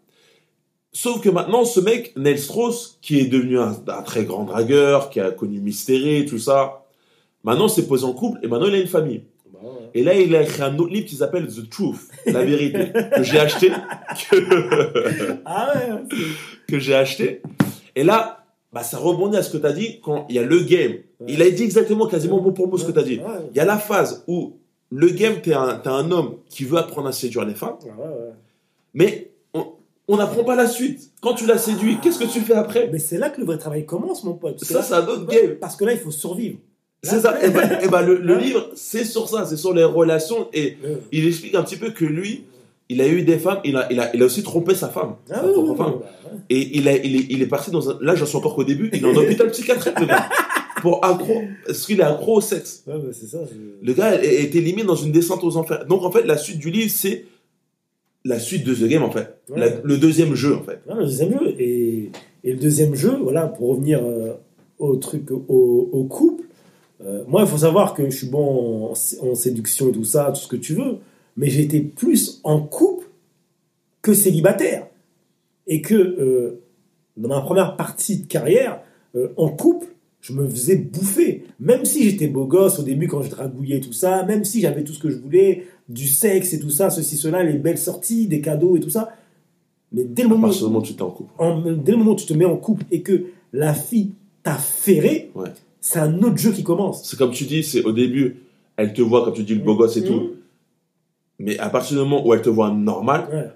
Sauf que maintenant, ce mec, Neil Strauss, qui est devenu un, un très grand dragueur, qui a connu Mystery, tout ça, maintenant s'est posé en couple et maintenant il a une famille. Bah. Et là, il a écrit un autre livre qui s'appelle The Truth, la vérité, que j'ai acheté, que, Ah ouais, que j'ai acheté. Et là, bah, ça rebondit à ce que tu as dit quand il y a le game. Il a dit exactement, quasiment mot pour mot ce que tu as dit. Il y a la phase où le game, t'es un, t'es un homme qui veut apprendre à séduire les femmes, ouais. mais on- n'apprend pas la suite. Quand tu l'as séduit, qu'est-ce que tu fais après? Mais c'est là que le vrai travail commence, mon pote. Ça, c'est un autre game. Parce que là, il faut survivre. C'est ça. Et ben, eh ben, le, le livre, c'est sur ça, c'est sur les relations. Et il explique un petit peu que lui, il a eu des femmes, il a, il a, il a aussi trompé sa femme. Ah sa oui, propre oui, femme. oui, bah. Et il, a, il, est, il est parti dans un. Là, j'en suis encore qu'au début, il est en hôpital psychiatrique, le gars. Pour accro. Parce qu'il est accro au sexe. Ouais, c'est ça. Le gars a été limite dans une descente aux enfers. Donc, en fait, la suite du livre, c'est la suite de The Game, en fait. Ouais. La- le deuxième jeu, en fait. Le deuxième jeu. Et, et le deuxième jeu, voilà, pour revenir euh, au truc, au, au couple, euh, moi, il faut savoir que je suis bon en, en séduction et tout ça, tout ce que tu veux, mais été plus en couple que célibataire. Et que euh, dans ma première partie de carrière, euh, en couple, je me faisais bouffer. Même si j'étais beau gosse au début quand je dragouillais tout ça, même si j'avais tout ce que je voulais, du sexe et tout ça, ceci, cela, les belles sorties, des cadeaux et tout ça. Mais dès le moment, partir du moment où tu t'es en couple. en- dès le moment où tu te mets en couple et que la fille t'a ferré, Ouais. c'est un autre jeu qui commence. C'est comme tu dis, c'est au début, elle te voit, comme tu dis, le beau gosse et tout. Mais à partir du moment où elle te voit normal, Ouais.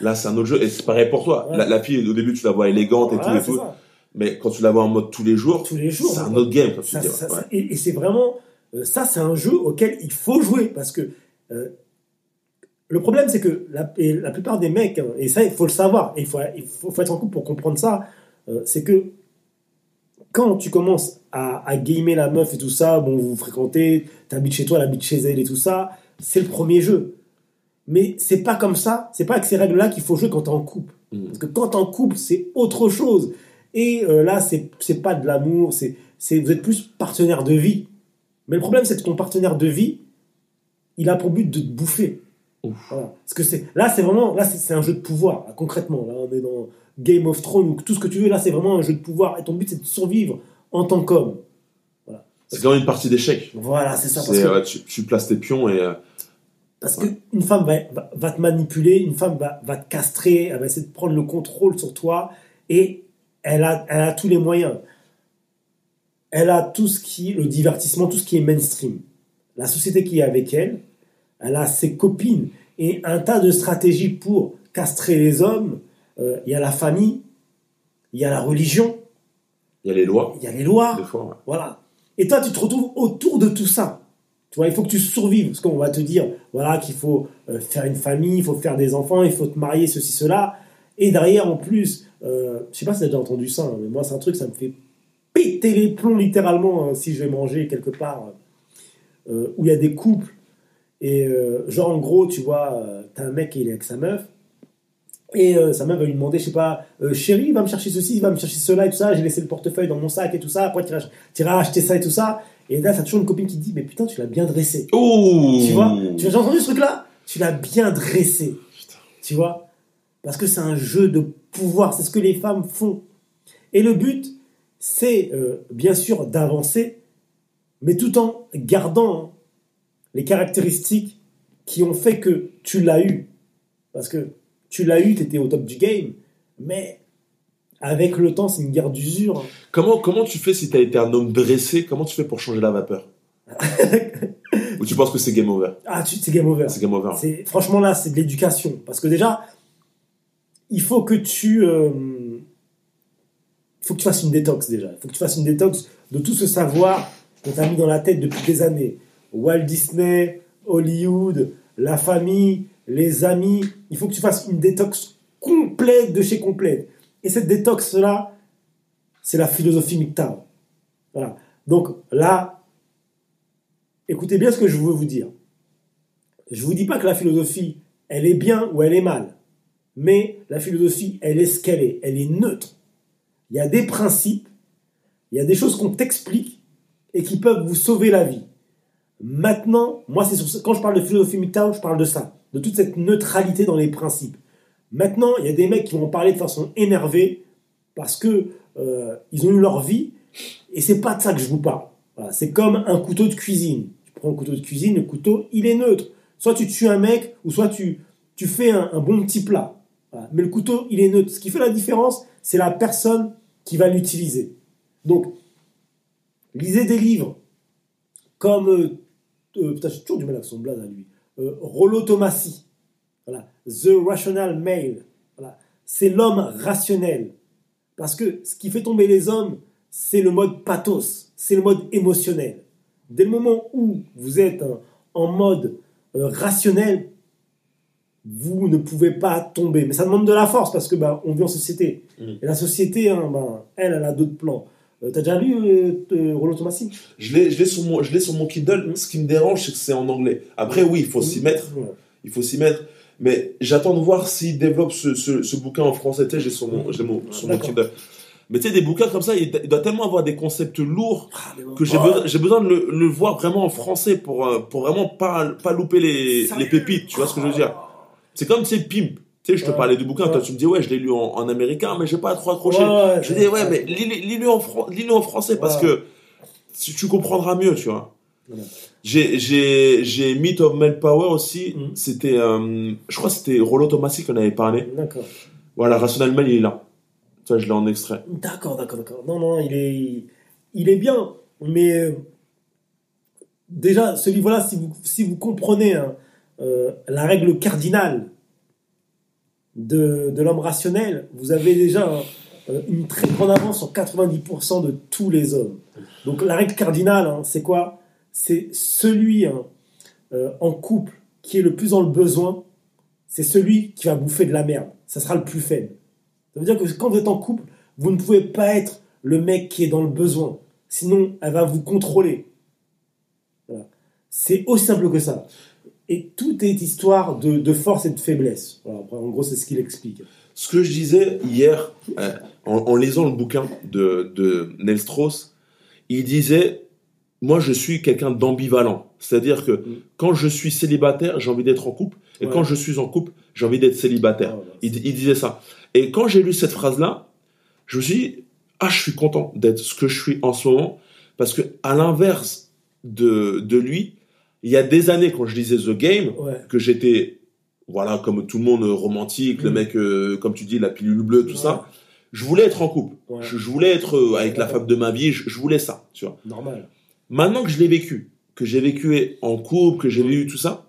là, c'est un autre jeu. Et c'est pareil pour toi. Ouais. La, la fille, au début, tu la vois élégante et tout et tout. ça. Mais quand tu la vois en mode tous les jours, Tous les jours. c'est un autre game, comme Ça- ça- et et c'est vraiment euh, ça, c'est un jeu auquel il faut jouer parce que euh, le problème, c'est que la, plupart des mecs, hein, et ça, il faut le savoir, et il faut, il faut, faut être en couple pour comprendre ça, euh, c'est que quand tu commences à, à gamer la meuf et tout ça, bon, vous vous fréquentez, t'habites chez toi, elle habite chez elle et tout ça, c'est le premier jeu. Mais c'est pas comme ça, c'est pas avec ces règles-là qu'il faut jouer quand t'es en couple. Mm. Parce que quand t'es en couple, c'est autre chose. Et euh, là, c'est pas de l'amour, c'est vous êtes plus partenaire de vie. Mais le problème, c'est que ton partenaire de vie, il a pour but de te bouffer. Voilà. Parce que c'est là, c'est vraiment là, c'est un jeu de pouvoir. là, concrètement, là, on est dans Game of Thrones ou tout ce que tu veux. Là, c'est vraiment un jeu de pouvoir. Et ton but, c'est de survivre en tant qu'homme. C'est quand même une partie d'échec. Voilà, c'est ça. Parce C'est, que, ouais, tu, tu places tes pions et. euh, parce que une femme va, va, va te manipuler, une femme va, va te castrer, elle va essayer de prendre le contrôle sur toi et elle a, elle a tous les moyens. Elle a tout ce qui, le divertissement, tout ce qui est mainstream. La société qui est avec elle, elle a ses copines et un tas de stratégies pour castrer les hommes. Euh, Il y a la famille, il y a la religion, Il y a les lois, il y a les lois. fois. ouais. Voilà. Et toi, tu te retrouves autour de tout ça. Il faut que tu survives. Parce qu'on va te dire, voilà, qu'il faut euh, faire une famille, il faut faire des enfants, il faut te marier, ceci, cela. Et derrière, en plus, euh, je sais pas si tu as déjà entendu ça, hein, mais moi, c'est un truc, ça me fait péter les plombs littéralement hein, si je vais manger quelque part euh, où il y a des couples. Et euh, genre, en gros, tu vois, t'as un mec qui est avec sa meuf. Et sa meuf va lui demander, je sais pas, euh, chérie, va me chercher ceci, va me chercher cela et tout ça. J'ai laissé le portefeuille dans mon sac et tout ça. Après, tu iras acheter ça et tout ça? Et là, t'as toujours une copine qui te dit, mais putain, tu l'as bien dressé. Ouh Tu vois Tu as déjà entendu ce truc-là? Tu l'as bien dressé. Tu vois? Parce que c'est un jeu de pouvoir. C'est ce que les femmes font. Et le but, c'est euh, bien sûr d'avancer, mais tout en gardant hein, les caractéristiques qui ont fait que tu l'as eu. Parce que tu l'as eu, tu étais au top du game, mais avec le temps, c'est une guerre d'usure. Comment, comment tu fais si t'as été un homme dressé? Comment tu fais pour changer la vapeur? Ou tu penses que c'est game over? Ah, tu- c'est game over. C'est game over. C'est franchement là, c'est de l'éducation parce que déjà, il faut que tu, euh, faut que tu fasses une détox déjà. Il faut que tu fasses une détox de tout ce savoir qu'on t'a mis dans la tête depuis des années. Walt Disney, Hollywood, la famille, les amis. Il faut que tu fasses une détox complète de chez complète. Et cette détox là, c'est la philosophie. Voilà. Donc là, écoutez bien ce que je veux vous dire. Je vous dis pas que la philosophie, elle est bien ou elle est mal. Mais la philosophie, elle est ce qu'elle est. Elle est neutre. Il y a des principes, il y a des choses qu'on t'explique et qui peuvent vous sauver la vie. Maintenant, moi, c'est quand je parle de philosophie MGTOW, je parle de ça, de toute cette neutralité dans les principes. Maintenant, il y a des mecs qui vont parler de façon énervée parce que euh, ils ont eu leur vie et c'est pas de ça que je vous parle. C'est comme un couteau de cuisine. Tu prends un couteau de cuisine, le couteau, il est neutre. Soit tu tues un mec, ou soit tu, tu fais un, bon petit plat. Mais le couteau, il est neutre. Ce qui fait la différence, c'est la personne qui va l'utiliser. Donc, lisez des livres comme... euh, euh, putain, j'ai toujours du mal avec son blaze à lui. Rollo Tomassi. The Rational Male. Voilà. C'est l'homme rationnel. Parce que ce qui fait tomber les hommes, c'est le mode pathos, c'est le mode émotionnel. Dès le moment où vous êtes euh, en mode euh, rationnel, vous ne pouvez pas tomber. Mais ça demande de la force parce que bah, on vit en société. Mm. Et la société, hein, bah, elle, elle a d'autres plans. Euh, T'as déjà lu euh, euh, Rollo Tomassi Je l'ai sur, mon- je sur mon Kindle. Ce qui me dérange, c'est que c'est en anglais. Après, oui, il faut s'y mettre. Il faut s'y mettre. Mais j'attends de voir s'il développe ce, ce, ce bouquin en français. Tu sais, j'ai mon, j'ai mon, mon D'accord. Kindle. Mais tu sais, des bouquins comme ça, il, doit tellement avoir des concepts lourds Ah, que j'ai besoin, j'ai besoin de le, le voir vraiment en français pour, euh, pour vraiment pas, pas louper les, les pépites. Tu vois ce que je veux dire? C'est comme, sais, Pimp. Tu sais, je te Ouais. parlais du bouquin, Ouais. toi tu me dis, ouais, je l'ai lu en, en américain, mais j'ai pas trop accroché. Ouais, je dis, ouais, mais lis- lis-le en, lis-le en français parce que tu, tu comprendras mieux, tu vois. Ouais. J'ai, Myth of Manpower aussi. Mhm. C'était, euh, je crois c'était Rollo Tomassi qu'on avait parlé. D'accord. Voilà, Rational Man, il est là. Tu vois, je l'ai en extrait. D'accord, d'accord, d'accord. Non, non, il est, il est bien. Mais euh, déjà, ce livre-là, si vous, si vous comprenez hein, euh, la règle cardinale de, de l'homme rationnel, vous avez déjà hein, une très grande avance sur 90% de tous les hommes. Donc la règle cardinale, hein, c'est quoi? C'est celui hein, euh, en couple qui est le plus dans le besoin, c'est celui qui va bouffer de la merde. Ça sera le plus faible. Ça veut dire que quand vous êtes en couple, vous ne pouvez pas être le mec qui est dans le besoin. Sinon, elle va vous contrôler. C'est aussi simple que ça. Et tout est histoire de, force et de faiblesse. En gros, c'est ce qu'il explique. Ce que je disais hier, euh, en, lisant le bouquin de, de il disait Moi, je suis quelqu'un d'ambivalent. C'est-à-dire que Mm. quand je suis célibataire, j'ai envie d'être en couple. Et Ouais. quand je suis en couple, j'ai envie d'être célibataire. Ah. Il, il disait ça. Et quand j'ai lu cette phrase-là, je me suis dit Ah, je suis content d'être ce que je suis en ce moment. Parce que, à l'inverse de, de lui, il y a des années, quand je lisais The Game, Ouais. que j'étais, voilà, comme tout le monde, euh, romantique, le Mm. mec, euh, comme tu dis, la pilule bleue, tout ça. Je voulais être en couple. Je, je voulais être euh, avec la femme de ma vie. Je, je voulais ça, tu vois. Normal. Maintenant que je l'ai vécu, que j'ai vécu en couple, que j'ai vécu tout ça,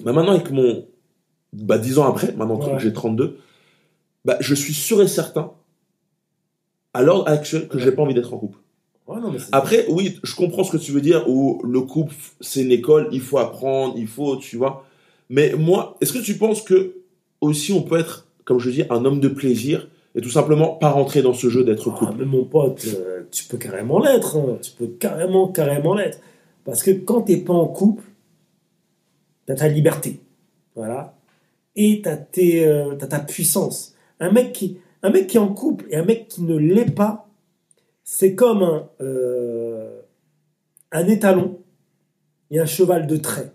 bah maintenant avec mon, bah dix ans après, maintenant Ouais. que j'ai 32, bah je suis sûr et certain, à l'heure actuelle, que j'ai pas envie d'être en couple. Ouais, non, mais c'est- Après, oui, je comprends ce que tu veux dire, où le couple, c'est une école, il faut apprendre, il faut, tu vois. Mais moi, est-ce que tu penses que aussi on peut être, comme je dis, un homme de plaisir et tout simplement pas rentrer dans ce jeu d'être Ah, couple mais mon pote, euh, tu peux carrément l'être. hein. Tu peux carrément, carrément l'être. Parce que quand t'es pas en couple, t'as ta liberté. Voilà. Et t'as, tes, euh, t'as ta puissance. Un mec, qui, un mec qui est en couple et un mec qui ne l'est pas, c'est comme un, euh, un étalon et un cheval de trait.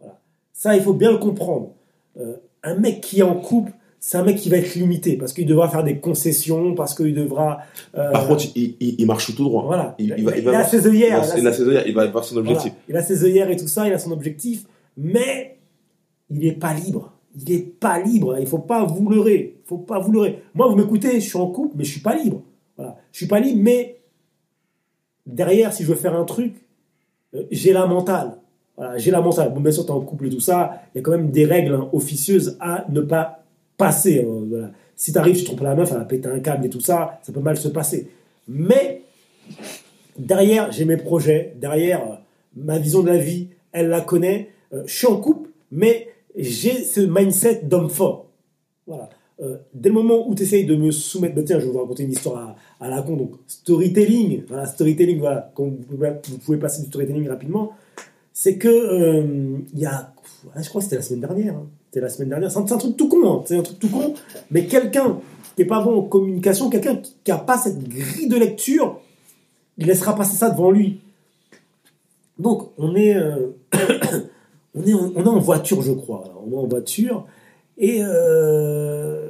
Voilà. Ça, il faut bien le comprendre. Euh, un mec qui est en couple, c'est un mec qui va être limité parce qu'il devra faire des concessions, parce qu'il devra. euh, Par contre, il, il- il marche tout droit. voilà. il- va- va a ses œillères. Il a- il a ses- œillères, il va avoir son objectif. voilà. Il a ses œillères et tout ça, il a son objectif, mais il n'est pas libre. Il n'est pas libre. Il faut pas vous leurrer. Il faut pas vous leurrer. Moi, vous m'écoutez, je suis en couple, mais je suis pas libre. Voilà. Je suis pas libre, mais derrière, si je veux faire un truc, euh, j'ai la mentale. Voilà, j'ai la mentale. Bon, bien sûr, tu es en couple et tout ça, il y a quand même des règles hein, officieuses à ne pas passer. hein, voilà. Si tu arrives, tu trompes la meuf, elle va péter un câble et tout ça, ça peut mal se passer. Mais derrière, j'ai mes projets, derrière euh, ma vision de la vie, elle la connaît. Euh, je suis en couple, mais j'ai ce mindset d'homme fort. Voilà. Euh, dès le moment où tu essayes de me soumettre, bah, tiens, je vais vous raconter une histoire à, à la con, donc storytelling, storytelling, voilà, quand vous pouvez, vous pouvez passer du storytelling rapidement, c'est que euh, il y a, ouais, je crois que c'était la semaine dernière, hein. C'était la semaine dernière, c'est un, truc tout con, hein. c'est un truc tout con, mais quelqu'un qui est pas bon en communication, quelqu'un qui, qui a pas cette grille de lecture, il laissera passer ça devant lui. Donc, on est, euh, on est, en, on est en voiture, je crois. voilà. On est en voiture. Et euh,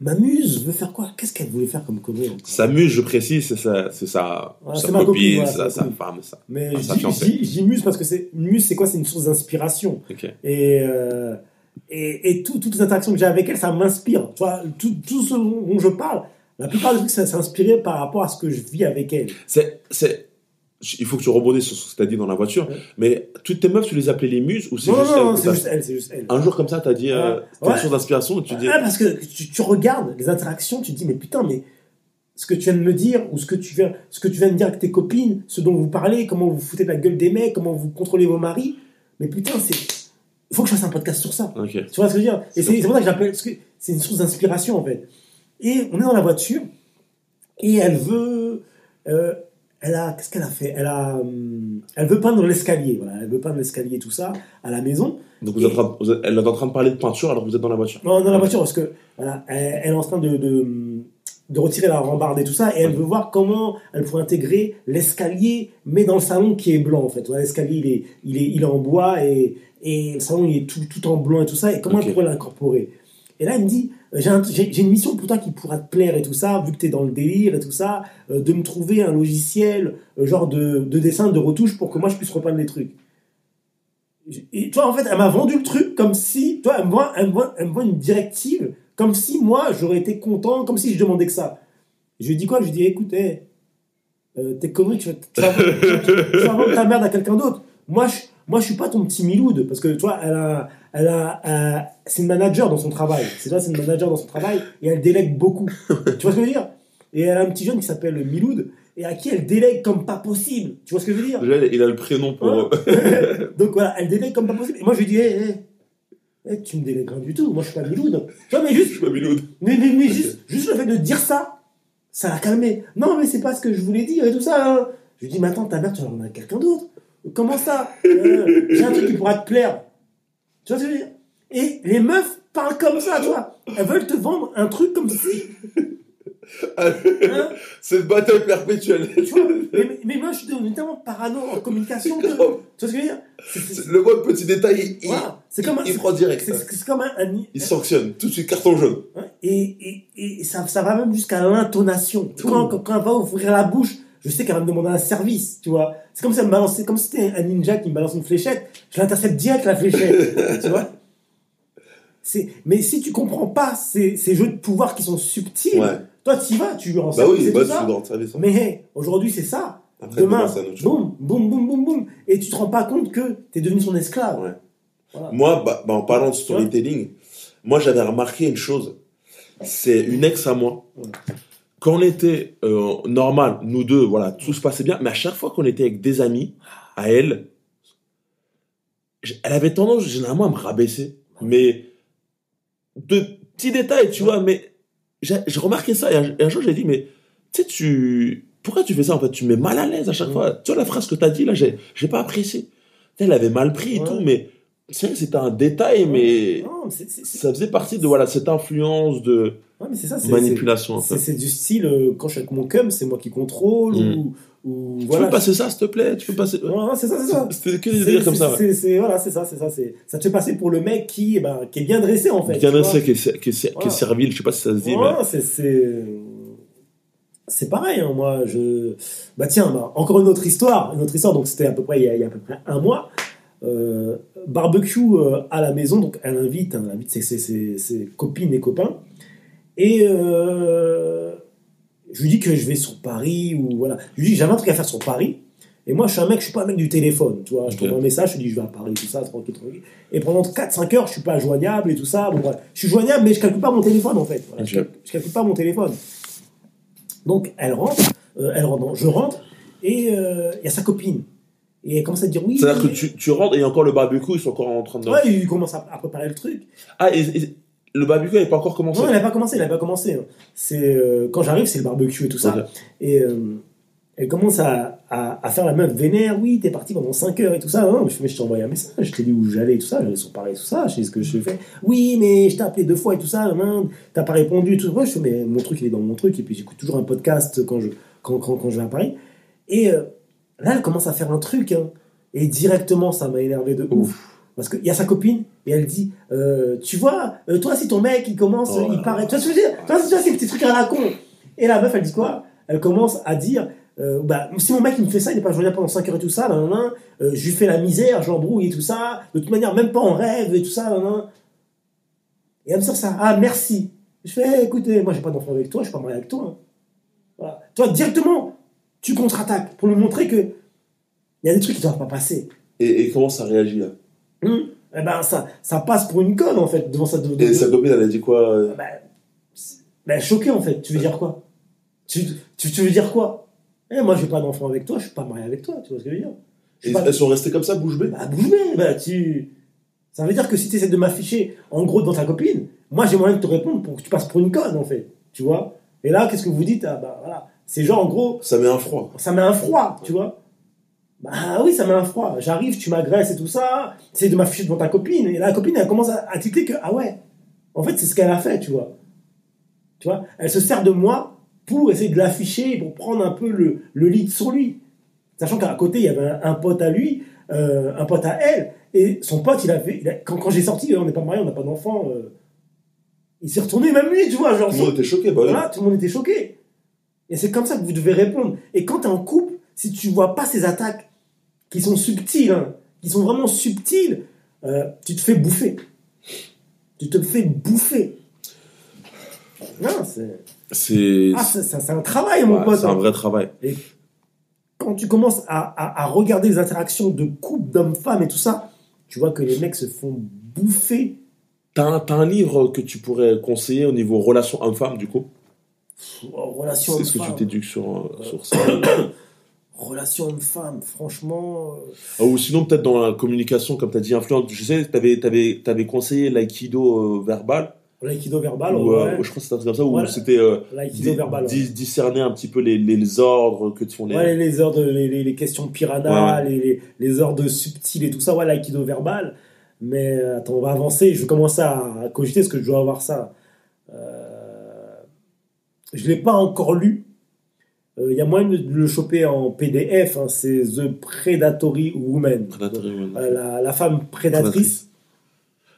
ma muse veut faire quoi? Qu'est-ce qu'elle voulait faire comme connerie Sa muse, je précise, c'est sa, c'est sa, Ouais, sa copine, copine, voilà, sa, femme. Mais sa fiancée. je dis muse parce que c'est une muse, c'est quoi? C'est une source d'inspiration. Et, euh, et, et tout- toutes les interactions que j'ai avec elle, ça m'inspire. Tu tout, tout ce dont je parle, la plupart des trucs, ça s'est inspiré par rapport à ce que je vis avec elle. C'est, il faut que tu rebondisses sur ce que tu as dit dans la voiture. Ouais. Mais toutes tes meufs, tu les appelais les muses ou c'est Non, juste juste elle, c'est juste elle. Un jour comme ça, t'as dit, euh, Ouais. t'as une source d'inspiration et tu dis, Ah, parce que tu, tu regardes les interactions, tu te dis, mais putain, mais ce que tu viens de me dire, ou ce que tu viens, ce que tu viens de dire avec tes copines, ce dont vous parlez, comment vous foutez de la gueule des mecs, comment vous contrôlez vos maris, mais putain, c'est. Il faut que je fasse un podcast sur ça. Tu vois ce que je veux dire? Et c'est pour ça que j'appelle. C'est une source d'inspiration, en fait. Et on est dans la voiture, et elle veut. euh, elle a. Qu'est-ce qu'elle a fait? Elle a. hum, Elle veut peindre l'escalier, voilà. Elle veut peindre l'escalier, tout ça, à la maison. Donc vous êtes, en train- vous êtes- elle est en train de parler de peinture alors que vous êtes dans la voiture. Non, dans la voiture, parce que voilà, elle, elle est en train de, de, de retirer la rambarde et tout ça, et elle veut voir comment elle pourrait intégrer l'escalier, mais dans le salon qui est blanc en fait. L'escalier il est, il, est, il est en bois et, et le salon il est tout, tout en blanc et tout ça, et comment Ok. elle pourrait l'incorporer Et là, elle me dit euh, J'ai un- j'ai j'ai une mission pour toi qui pourra te plaire et tout ça, vu que tu es dans le délire et tout ça, euh, de me trouver un logiciel, euh, genre de, de dessin, de retouche pour que moi je puisse repeindre les trucs. Et tu vois, en fait, elle m'a vendu le truc comme si, tu vois, elle me vend, elle me elle me vend une directive, comme si moi, j'aurais été content, comme si je demandais que ça. Je lui dit quoi? Je lui dit, écoute, hey, euh, tes conneries, tu vas, tu vas, tu vas vendre ta merde à quelqu'un d'autre. Moi, je, moi, je suis pas ton petit Miloud, parce que, tu vois, elle a, elle a, euh, c'est une manager dans son travail. C'est ça, c'est une manager dans son travail, et elle délègue beaucoup. tu vois ce que je veux dire? Et elle a un petit jeune qui s'appelle Miloud, et à qui elle délègue comme pas possible. Tu vois ce que je veux dire? Déjà, il a le prénom pour. Ouais. Donc voilà, elle délègue comme pas possible. Et moi, je lui dis, hé, hé, hé, tu me délègues rien du tout. Moi, je suis pas Miloud. Tu vois, mais Je juste, suis pas Miloud. mais, mais, mais juste, juste le fait de dire ça, ça l'a calmé. Non, mais c'est pas ce que je voulais dire et tout ça. hein. Je lui dis, mais attends, ta mère, tu vas en à quelqu'un d'autre. Comment ça Euh, J'ai un truc qui pourra te plaire. Tu vois ce que je veux dire? Et les meufs parlent comme ça, tu vois. Elles veulent te vendre un truc comme si. Hein? C'est une bataille perpétuelle. tu vois? Mais, mais, moi, je suis tellement parano en communication que. Tu vois ce que je veux dire? Le moindre petit détail, il, Voilà. C'est comme un. il prend direct. C'est comme un, un- Il sanctionne. Tout de suite, carton jaune. Et, et, et ça, ça va même jusqu'à l'intonation. Quand, quand, quand elle va ouvrir la bouche, je sais qu'elle va me demander un service, tu vois. C'est comme si elle me comme si c'était un ninja qui me balance une fléchette, je l'intercepte direct la fléchette, tu vois? Mais si tu comprends pas ces, ces jeux de pouvoir qui sont subtils, Ouais. toi tu y vas, tu rends Bah oui, bah, ça. dans hein. Mais hey, aujourd'hui c'est ça. Après, Demain, demain, c'est un autre chose. boum, boum, boum, boum, boum. Et tu te rends pas compte que tu es devenu son esclave. Ouais. Voilà. Moi, bah, bah, en parlant de storytelling, moi j'avais remarqué une chose. C'est une ex à moi. Quand on était euh, normal, nous deux, voilà, tout se passait bien. Mais à chaque fois qu'on était avec des amis, à elle, elle avait tendance généralement à me rabaisser. Mais de petits détails, tu vois. Mais j'ai remarqué ça. Et un, et un jour, j'ai dit, mais tu sais, tu. Pourquoi tu fais ça en fait? Tu me mets mal à l'aise à chaque fois. Tu vois la phrase que tu as dit là, j'ai j'ai pas apprécié. Elle avait mal pris et Ouais. tout, mais c'était un détail, mais Non, c'est- c'est- c'est- ça faisait partie de voilà cette influence de ouais, mais c'est ça, c'est- manipulation. C'est c'est du style, euh, quand je suis avec mon cum, c'est moi qui contrôle, Mm. ou, ou Tu voilà. peux passer ça, s'il te plaît? Tu peux passer. C'est ça, c'est ça. C'était que des C'est- délires comme ça. c'est- ouais. c'est- c'est- voilà, c'est ça, c'est ça. c'est- Ça te fait passer pour le mec qui, eh ben, qui est bien dressé en fait. Bien dressé, qui est, qui est- qui servile, je sais pas si ça se dit, Ouais, c'est- c'est c'est pareil. hein, moi, je bah tiens, bah, encore une autre histoire, une autre histoire. Donc c'était à peu près il y a, il y a à peu près un mois. Euh, barbecue euh, à la maison, donc elle invite, hein, elle invite ses, ses- ses- ses copines et copains. Et euh, je lui dis que je vais sur Paris ou voilà. Je lui dis que j'avais un truc à faire sur Paris. Et moi, je suis un mec, je suis pas un mec du téléphone, tu vois. Je Ok. t'envoie un message, je dis je vais à Paris, tout ça, tranquille, tranquille. Et pendant 4-5 heures, je suis pas joignable et tout ça. Bon, bref. Je suis joignable, mais je calcule pas mon téléphone en fait. Voilà, je, calcule, je calcule pas mon téléphone. Donc elle rentre, euh, elle rentre, je rentre, et euh, il y a sa copine. Et elle commence à dire oui. C'est-à-dire que tu, tu rentres et il y a encore le barbecue, ils sont encore en train de. Ouais, il commence à, à préparer le truc. Ah, et, et le barbecue n'est pas encore commencé? Non, elle n'a pas commencé, elle n'a pas commencé. hein. C'est euh, quand j'arrive, c'est le barbecue et tout ça. Et euh, elle commence à, à, à faire la meuf vénère. Oui, t'es parti pendant 5 heures et tout ça. Mais je, fais, mais je t'ai envoyé un message. Je t'ai dit où j'allais et tout ça. J'allais sur Paris et tout ça. Je sais ce que je fais. Oui, mais je t'ai appelé deux fois et tout ça. Non, t'as pas répondu. et Tout. Moi, je fais, mais mon truc, il est dans mon truc. Et puis j'écoute toujours un podcast quand je, quand, quand, quand je vais à Paris. Et euh, là, elle commence à faire un truc. hein. et directement, ça m'a énervé de ouf. Parce qu'il y a sa copine et elle dit euh, Tu vois, euh, toi, si ton mec il commence, Oh il paraît. Tu vois ce que je veux dire? Tu vois, tu vois, ces petits trucs à la con. Et la meuf, elle dit quoi? Elle commence à dire euh, bah, Si mon mec il me fait ça, il n'est pas joignable pendant 5 heures et tout ça, nan, nan, je lui fais la misère, je l'embrouille et tout ça. De toute manière, même pas en rêve et tout ça. nan, nan. Et elle me sort ça Ah, merci. Je fais eh, Écoutez, moi, j'ai pas d'enfant avec toi, je suis pas marié avec toi. hein. Voilà. Toi, directement, tu contre-attaques pour lui montrer que il y a des trucs qui ne doivent pas passer. Et, et comment ça réagit là? Hum, eh ben, ça, ça passe pour une conne en fait devant sa. de- de- Et sa copine, elle a dit quoi euh, Ben, c'est- ben, choqué en fait. Tu veux dire quoi? Tu, tu, tu veux dire quoi? Eh, Moi, j'ai pas d'enfant avec toi, je suis pas marié avec toi. Tu vois ce que je veux dire? Je Et pas- Elles sont restées comme ça, bouche bée? Bah, bouge bée, bah, tu. Ça veut dire que si tu essaies de m'afficher en gros dans ta copine, moi j'ai moyen de te répondre pour que tu passes pour une conne en fait. Tu vois? Et là, qu'est-ce que vous dites? Ah, bah voilà. C'est genre en gros, Ça met un froid. ça met un froid, tu vois. Bah oui, ça met un froid. J'arrive, tu m'agresses et tout ça, c'est de m'afficher devant ta copine. Et la copine, elle commence à, à que, ah ouais, en fait, c'est ce qu'elle a fait, tu vois. Tu vois, elle se sert de moi pour essayer de l'afficher, pour prendre un peu le, le lead sur lui. Sachant qu'à côté, il y avait un, un pote à lui, euh, un pote à elle, et son pote, il avait, il a- quand, quand j'ai sorti, on n'est pas marié, on n'a pas d'enfant, euh, il s'est retourné, même lui, tu vois, genre, Tout le monde était choqué, bah voilà, tout le monde était choqué. Et c'est comme ça que vous devez répondre. Et quand tu es en couple, si tu vois pas ces attaques qui sont subtiles, hein, qui sont vraiment subtiles, euh, tu te fais bouffer. Tu te fais bouffer. Non, c'est C'est ah, un travail, mon ouais, pote. c'est un vrai travail. Quand tu commences à, à- à regarder les interactions de couple, d'hommes-femmes et tout ça, tu vois que les mecs se font bouffer. T'as un, un livre que tu pourrais conseiller au niveau relation homme-femme, du coup? Relation C'est ce que tu t'éduques sur, euh, sur ça. Relation homme-femme, franchement. euh, Ah, Ou sinon, peut-être dans la communication, comme tu as dit, influente. Je sais, tu avais, conseillé l'aïkido euh, verbal. L'aïkido verbal, euh, ouais. je crois que c'était un truc comme ça, où Ouais. c'était euh, L'aïkido di- verbal. ouais. di- discerner un petit peu les, les ordres que te font les. Ouais, les, de, les, les- questions piranha, Les, les, les heures de subtil et tout ça, ouais, l'aïkido verbal. Mais euh, attends, on va avancer. Je vais commencer à, à cogiter parce que je dois avoir ça. Euh, je ne l'ai pas encore lu. Euh, Il y a moyen de le choper en PDF. hein, c'est The Predatory Woman. Euh, la, la femme prédatrice,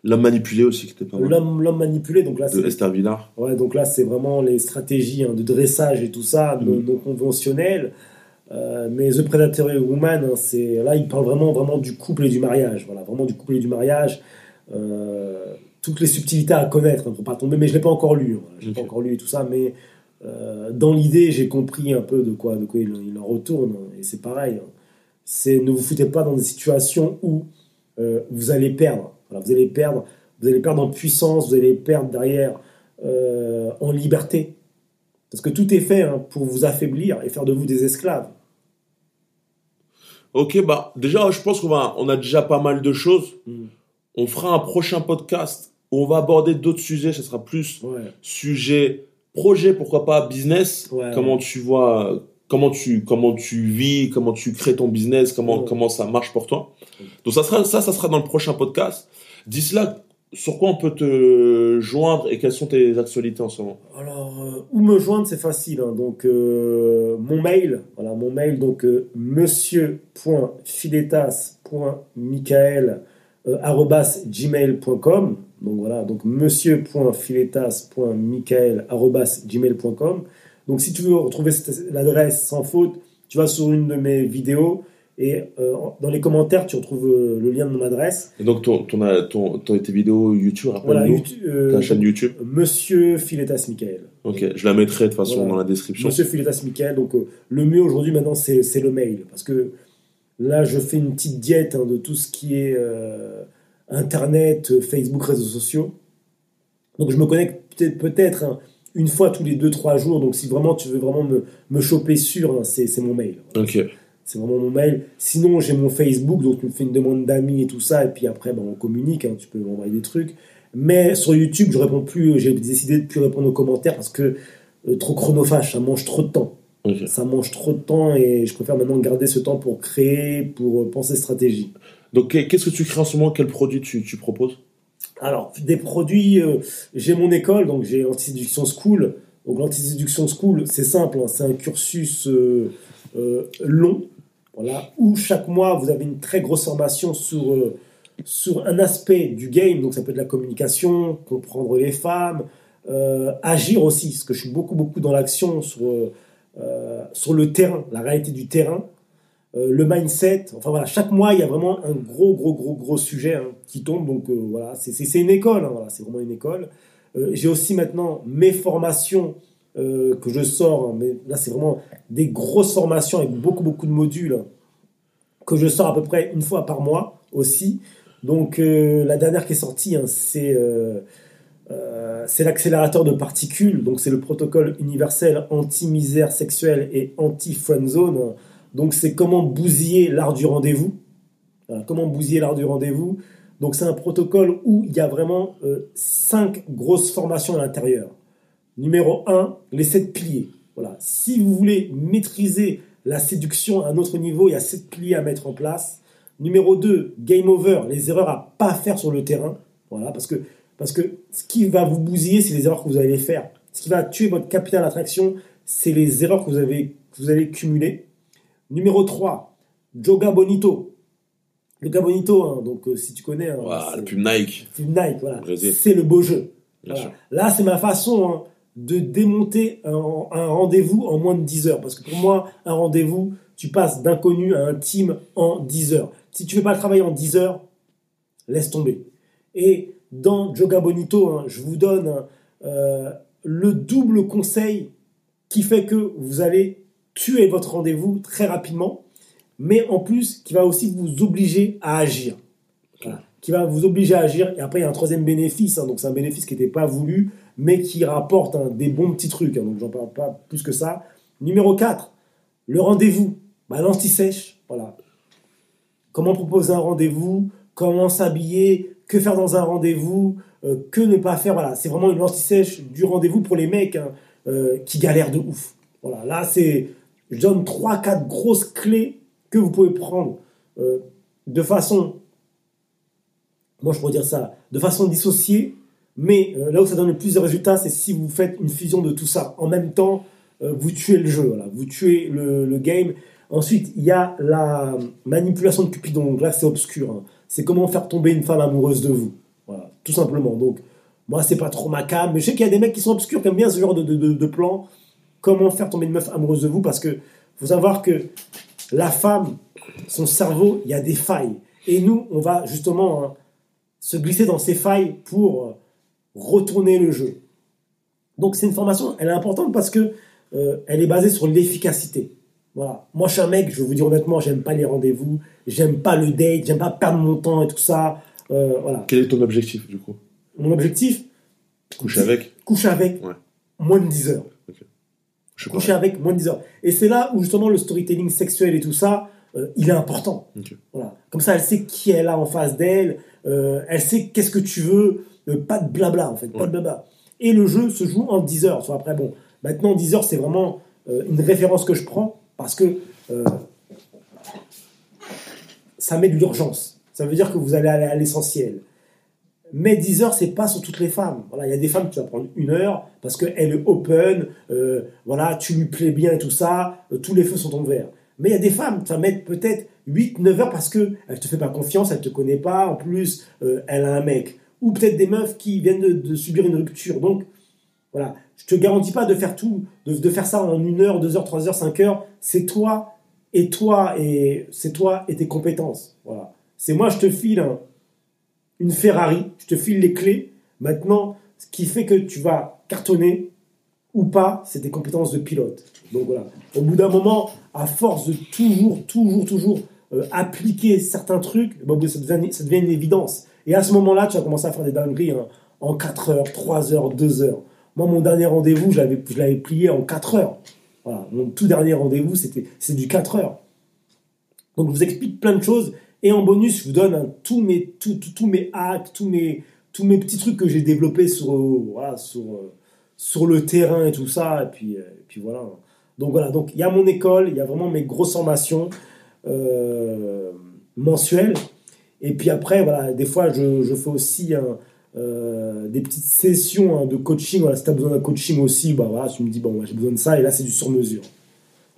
L'homme manipulé aussi, qui était pas mal. l'homme l'homme manipulé. Donc là, De c'est Esther Villard. Ouais, donc là, c'est vraiment les stratégies hein, de dressage et tout ça, non, Mm. non conventionnelles. Euh, mais The Predatory Woman, hein, c'est là, il parle vraiment, vraiment du couple et du mariage. Voilà, vraiment du couple et du mariage. Euh, toutes les subtilités à connaître hein, pour pas tomber. Mais je l'ai pas encore lu. Voilà, je l'ai pas encore lu et tout ça. Mais euh, dans l'idée, j'ai compris un peu de quoi, de quoi il, il en retourne. et c'est pareil. hein. C'est ne vous foutez pas dans des situations où euh, vous allez perdre. Voilà, vous allez perdre. Vous allez perdre en puissance. Vous allez perdre derrière euh, en liberté. Parce que tout est fait hein, pour vous affaiblir et faire de vous des esclaves. Ok, bah déjà, je pense qu'on va, on a déjà pas mal de choses. Mm. On fera un prochain podcast où on va aborder d'autres sujets. Ce sera plus Ouais. sujet, projet, pourquoi pas business. Ouais. Comment tu vois, comment tu, comment tu vis, comment tu crées ton business, comment, Ouais. comment ça marche pour toi. Donc ça sera, ça, ça sera dans le prochain podcast. D'ici là, sur quoi on peut te joindre et quelles sont tes actualités en ce moment? Alors, euh, où me joindre, c'est facile. hein. Donc, euh, mon mail, voilà, mon mail, donc euh, monsieur.filetas.michael euh. Donc voilà, donc monsieur.filetas.michael arobase gmail.com. Donc, si tu veux retrouver l'adresse sans faute, tu vas sur une de mes vidéos et euh, dans les commentaires, tu retrouves euh, le lien de mon adresse. Et donc ton, ton, ton, ton- tes vidéos YouTube, Voilà, YouTube, euh, ta chaîne YouTube. Monsieur Filetas Michael. Ok, je la mettrai de toute façon Voilà. dans la description. Monsieur Philetas Michael, donc euh, le mieux aujourd'hui maintenant c'est le mail. Parce que là je fais une petite diète hein, de tout ce qui est euh, Internet, euh, Facebook, réseaux sociaux. Donc je me connecte peut-être hein, une fois tous les 2-3 jours. Donc si vraiment tu veux vraiment me, me choper sûr, hein, c'est c'est mon mail. Ok. C'est vraiment mon mail. Sinon j'ai mon Facebook, donc tu me fais une demande d'amis et tout ça. Et puis après ben, on communique, hein, tu peux m'envoyer des trucs. Mais sur YouTube je réponds plus, j'ai décidé de plus répondre aux commentaires parce que euh, trop chronophage, ça mange trop de temps ça mange trop de temps et je préfère maintenant garder ce temps pour créer, pour euh, penser stratégie. Donc qu'est- qu'est-ce que tu crées en ce moment? Quel produit tu, proposes? Alors, des produits, euh, j'ai mon école, donc j'ai Anti-Séduction School. Donc l'Anti-Séduction School, c'est simple, hein, c'est un cursus euh, euh, long, voilà, où chaque mois, vous avez une très grosse formation sur, sur un aspect du game, donc ça peut être la communication, comprendre les femmes, agir aussi, parce que je suis beaucoup, beaucoup dans l'action sur, sur le terrain, la réalité du terrain, le mindset. Enfin voilà, chaque mois, il y a vraiment un gros, gros, gros, gros sujet hein, qui tombe. Donc euh, voilà, c'est- une école, hein, voilà, c'est vraiment une école. Euh, J'ai aussi maintenant mes formations euh, que je sors, hein, mais là, c'est vraiment des grosses formations avec beaucoup, beaucoup de modules que je sors à peu près une fois par mois aussi. Donc euh, la dernière qui est sortie, c'est euh, euh, c'est l'accélérateur de particules, donc c'est le protocole universel anti-misère sexuelle et anti-friendzone. Donc c'est comment bousiller l'art du rendez-vous. Comment bousiller l'art du rendez-vous. Donc c'est un protocole où il y a vraiment euh, cinq grosses formations à l'intérieur. Numéro 1, les sept piliers. Voilà. Si vous voulez maîtriser la séduction à un autre niveau, il y a sept piliers à mettre en place. Numéro 2, game over, les erreurs à pas faire sur le terrain. Voilà, parce que, parce que ce qui va vous bousiller, c'est les erreurs que vous allez faire. Ce qui va tuer votre capital d'attraction, c'est les erreurs que vous, avez, que vous allez cumuler. Numéro 3, Yoga Bonito. Yoga Bonito, hein, donc euh, si tu connais, hein, le pub Nike. Team Nike, voilà. C'est le beau jeu. Voilà. Là, c'est ma façon hein, de démonter un, un rendez-vous en moins de 10 heures. Parce que pour moi, un rendez-vous, tu passes d'inconnu à intime en 10 heures. Si tu ne fais pas le travail en 10 heures, laisse tomber. Et dans Yoga Bonito, je vous donne euh, le double conseil qui fait que vous allez tuer votre rendez-vous très rapidement, mais en plus qui va aussi vous obliger à agir. Voilà. Qui va vous obliger à agir. Et après, il y a un troisième bénéfice. hein, donc, c'est un bénéfice qui n'était pas voulu, mais qui rapporte hein, des bons petits trucs. hein, donc, j'en parle pas plus que ça. Numéro 4, le rendez-vous. Bah, L'anti-sèche. Voilà. Comment proposer un rendez-vous? Comment s'habiller? Que faire dans un rendez-vous? Euh, Que ne pas faire? Voilà. C'est vraiment une anti-sèche du rendez-vous pour les mecs euh, qui galèrent de ouf. Voilà. Là, c'est. Je donne 3-4 grosses clés que vous pouvez prendre euh, de façon moi je pourrais dire ça, de façon dissociée, mais euh, là où ça donne le plus de résultats, c'est si vous faites une fusion de tout ça. En même temps, euh, vous tuez le jeu, vous tuez le, game. Ensuite, il y a la manipulation de Cupidon, donc là c'est obscur. hein. C'est comment faire tomber une femme amoureuse de vous. Voilà, tout simplement. Donc, moi c'est pas trop ma cam, mais je sais qu'il y a des mecs qui sont obscurs, qui aiment bien ce genre de, de, de- de plan. Comment faire tomber une meuf amoureuse de vous, parce que faut savoir que la femme, son cerveau, il y a des failles. Et nous, on va justement hein, se glisser dans ces failles pour euh, retourner le jeu. Donc c'est une formation, elle est importante parce que euh, elle est basée sur l'efficacité. Voilà. Moi, je suis un mec, je vais vous dire honnêtement, j'aime pas les rendez-vous, j'aime pas le date, j'aime pas perdre mon temps et tout ça. Euh, voilà. Quel est ton objectif du coup? Mon objectif, Coucher avec? Coucher avec Ouais. moins de 10 heures. Je coucher avec moins de 10 heures. Et c'est là où justement le storytelling sexuel et tout ça, euh, il est important. Voilà. Comme ça, elle sait qui elle a en face d'elle, euh, elle sait qu'est-ce que tu veux, euh, pas de blabla en fait, pas de blabla. Et le jeu se joue en 10 heures. Soit après, bon, maintenant 10 heures, c'est vraiment une référence que je prends parce que ça met de l'urgence. Ça veut dire que vous allez aller à l'essentiel. Mais 10 heures, c'est pas sur toutes les femmes. Voilà, il y a des femmes qui vont prendre une heure parce qu'elle est open, euh, voilà, tu lui plais bien et tout ça, euh, tous les feux sont ouverts. Mais il y a des femmes, ça met peut-être 8, 9 heures parce que elle te fait pas confiance, elle te connaît pas, en plus, euh, elle a un mec. Ou peut-être des meufs qui viennent de, subir une rupture. Donc, voilà, je te garantis pas de faire tout, de, de faire ça en une heure, deux heures, trois heures, cinq heures. C'est toi et toi et c'est toi et tes compétences. Voilà. C'est moi, je te file une Ferrari, je te file les clés. Maintenant, ce qui fait que tu vas cartonner ou pas, c'est tes compétences de pilote. Donc voilà. Au bout d'un moment, à force de toujours, toujours, toujours euh, appliquer certains trucs, bah, ça, devient, une évidence. Et à ce moment-là, tu vas commencer à faire des dingueries hein, en 4 heures, 3 heures, 2 heures. Moi, mon dernier rendez-vous, je l'avais plié en 4 heures. Voilà. Mon tout dernier rendez-vous, c'était du 4 heures. Donc, je vous explique plein de choses. Et en bonus, je vous donne hein, tous, mes, tous, tous, mes hacks, tous mes, petits trucs que j'ai développés sur, euh, euh, le terrain et tout ça. Et puis, euh, voilà. Donc voilà, donc il y a mon école, il y a vraiment mes grosses formations mensuelles. Et puis après, des fois, je, fais aussi euh, des petites sessions hein, de coaching. Si tu as besoin d'un coaching aussi, bah, tu me dis, bon, j'ai besoin de ça. Et là, c'est du sur-mesure.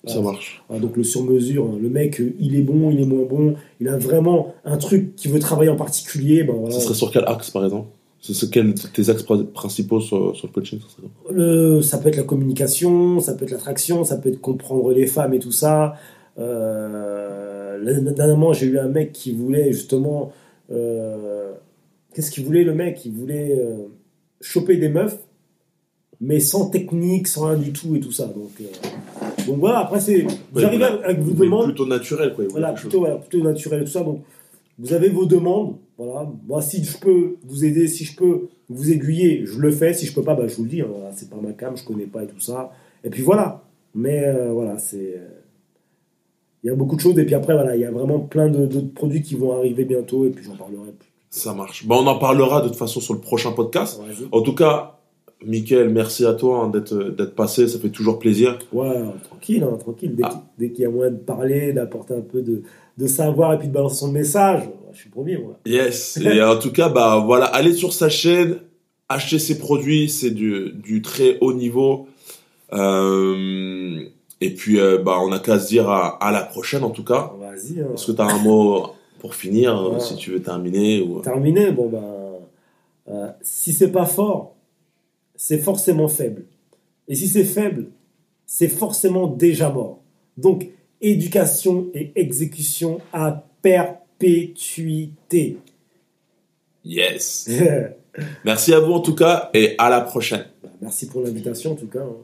Ça marche. Donc le sur-mesure, le mec, euh, il est bon, il est moins bon. Il a vraiment un truc qui veut travailler en particulier. Ben, voilà. Ça serait sur quel axe, par exemple? C'est quels tes axes pr- principaux sur, sur le coaching ça Le- peut être la communication, ça peut être l'attraction, ça peut être comprendre les femmes et tout ça. Euh, dernièrement, j'ai eu un mec qui voulait justement. euh, Qu'est-ce qu'il voulait le mec? Il voulait euh, choper des meufs, mais sans technique, sans rien du tout et tout ça. Donc, donc voilà, après, c'est. Vous Ouais, arrivez voilà. avec vos demandes. Plutôt naturel, quoi. Voilà, plutôt, voilà, plutôt naturel et tout ça. Donc, vous avez vos demandes. Voilà. Moi, si je peux vous aider, si je peux vous aiguiller, je le fais. Si je peux pas, bah, je vous le dis. hein, voilà, c'est pas ma cam, je connais pas et tout ça. Et puis voilà. Mais euh, voilà, c'est. euh, Il y a beaucoup de choses. Et puis après, voilà, il y a vraiment plein de- d'autres produits qui vont arriver bientôt. Et puis j'en parlerai plus. Ça marche. Bon, on en parlera de toute façon sur le prochain podcast. En tout cas, Mickaël, merci à toi hein, d'être d'être passé. Ça fait toujours plaisir. Ouais, tranquille, hein, tranquille. Dès Ah. qu'il dès qu'il y a moyen de parler, d'apporter un peu de, de savoir et puis de balancer son message, je suis premier, moi. Yes. Et en tout cas, bah voilà, allez sur sa chaîne, achetez ses produits, c'est du, du très haut niveau. Euh, et puis, euh, bah, on a qu'à se dire à, à la prochaine en tout cas. Vas-y. hein. Est-ce que tu as un mot pour finir, euh, Ouais. si tu veux terminer ou... Terminé, bon ben, euh, si c'est pas fort, c'est forcément faible. Et si c'est faible, c'est forcément déjà mort. Donc, éducation et exécution à perpétuité. Yes. Merci à vous en tout cas et à la prochaine. Merci pour l'invitation en tout cas. hein.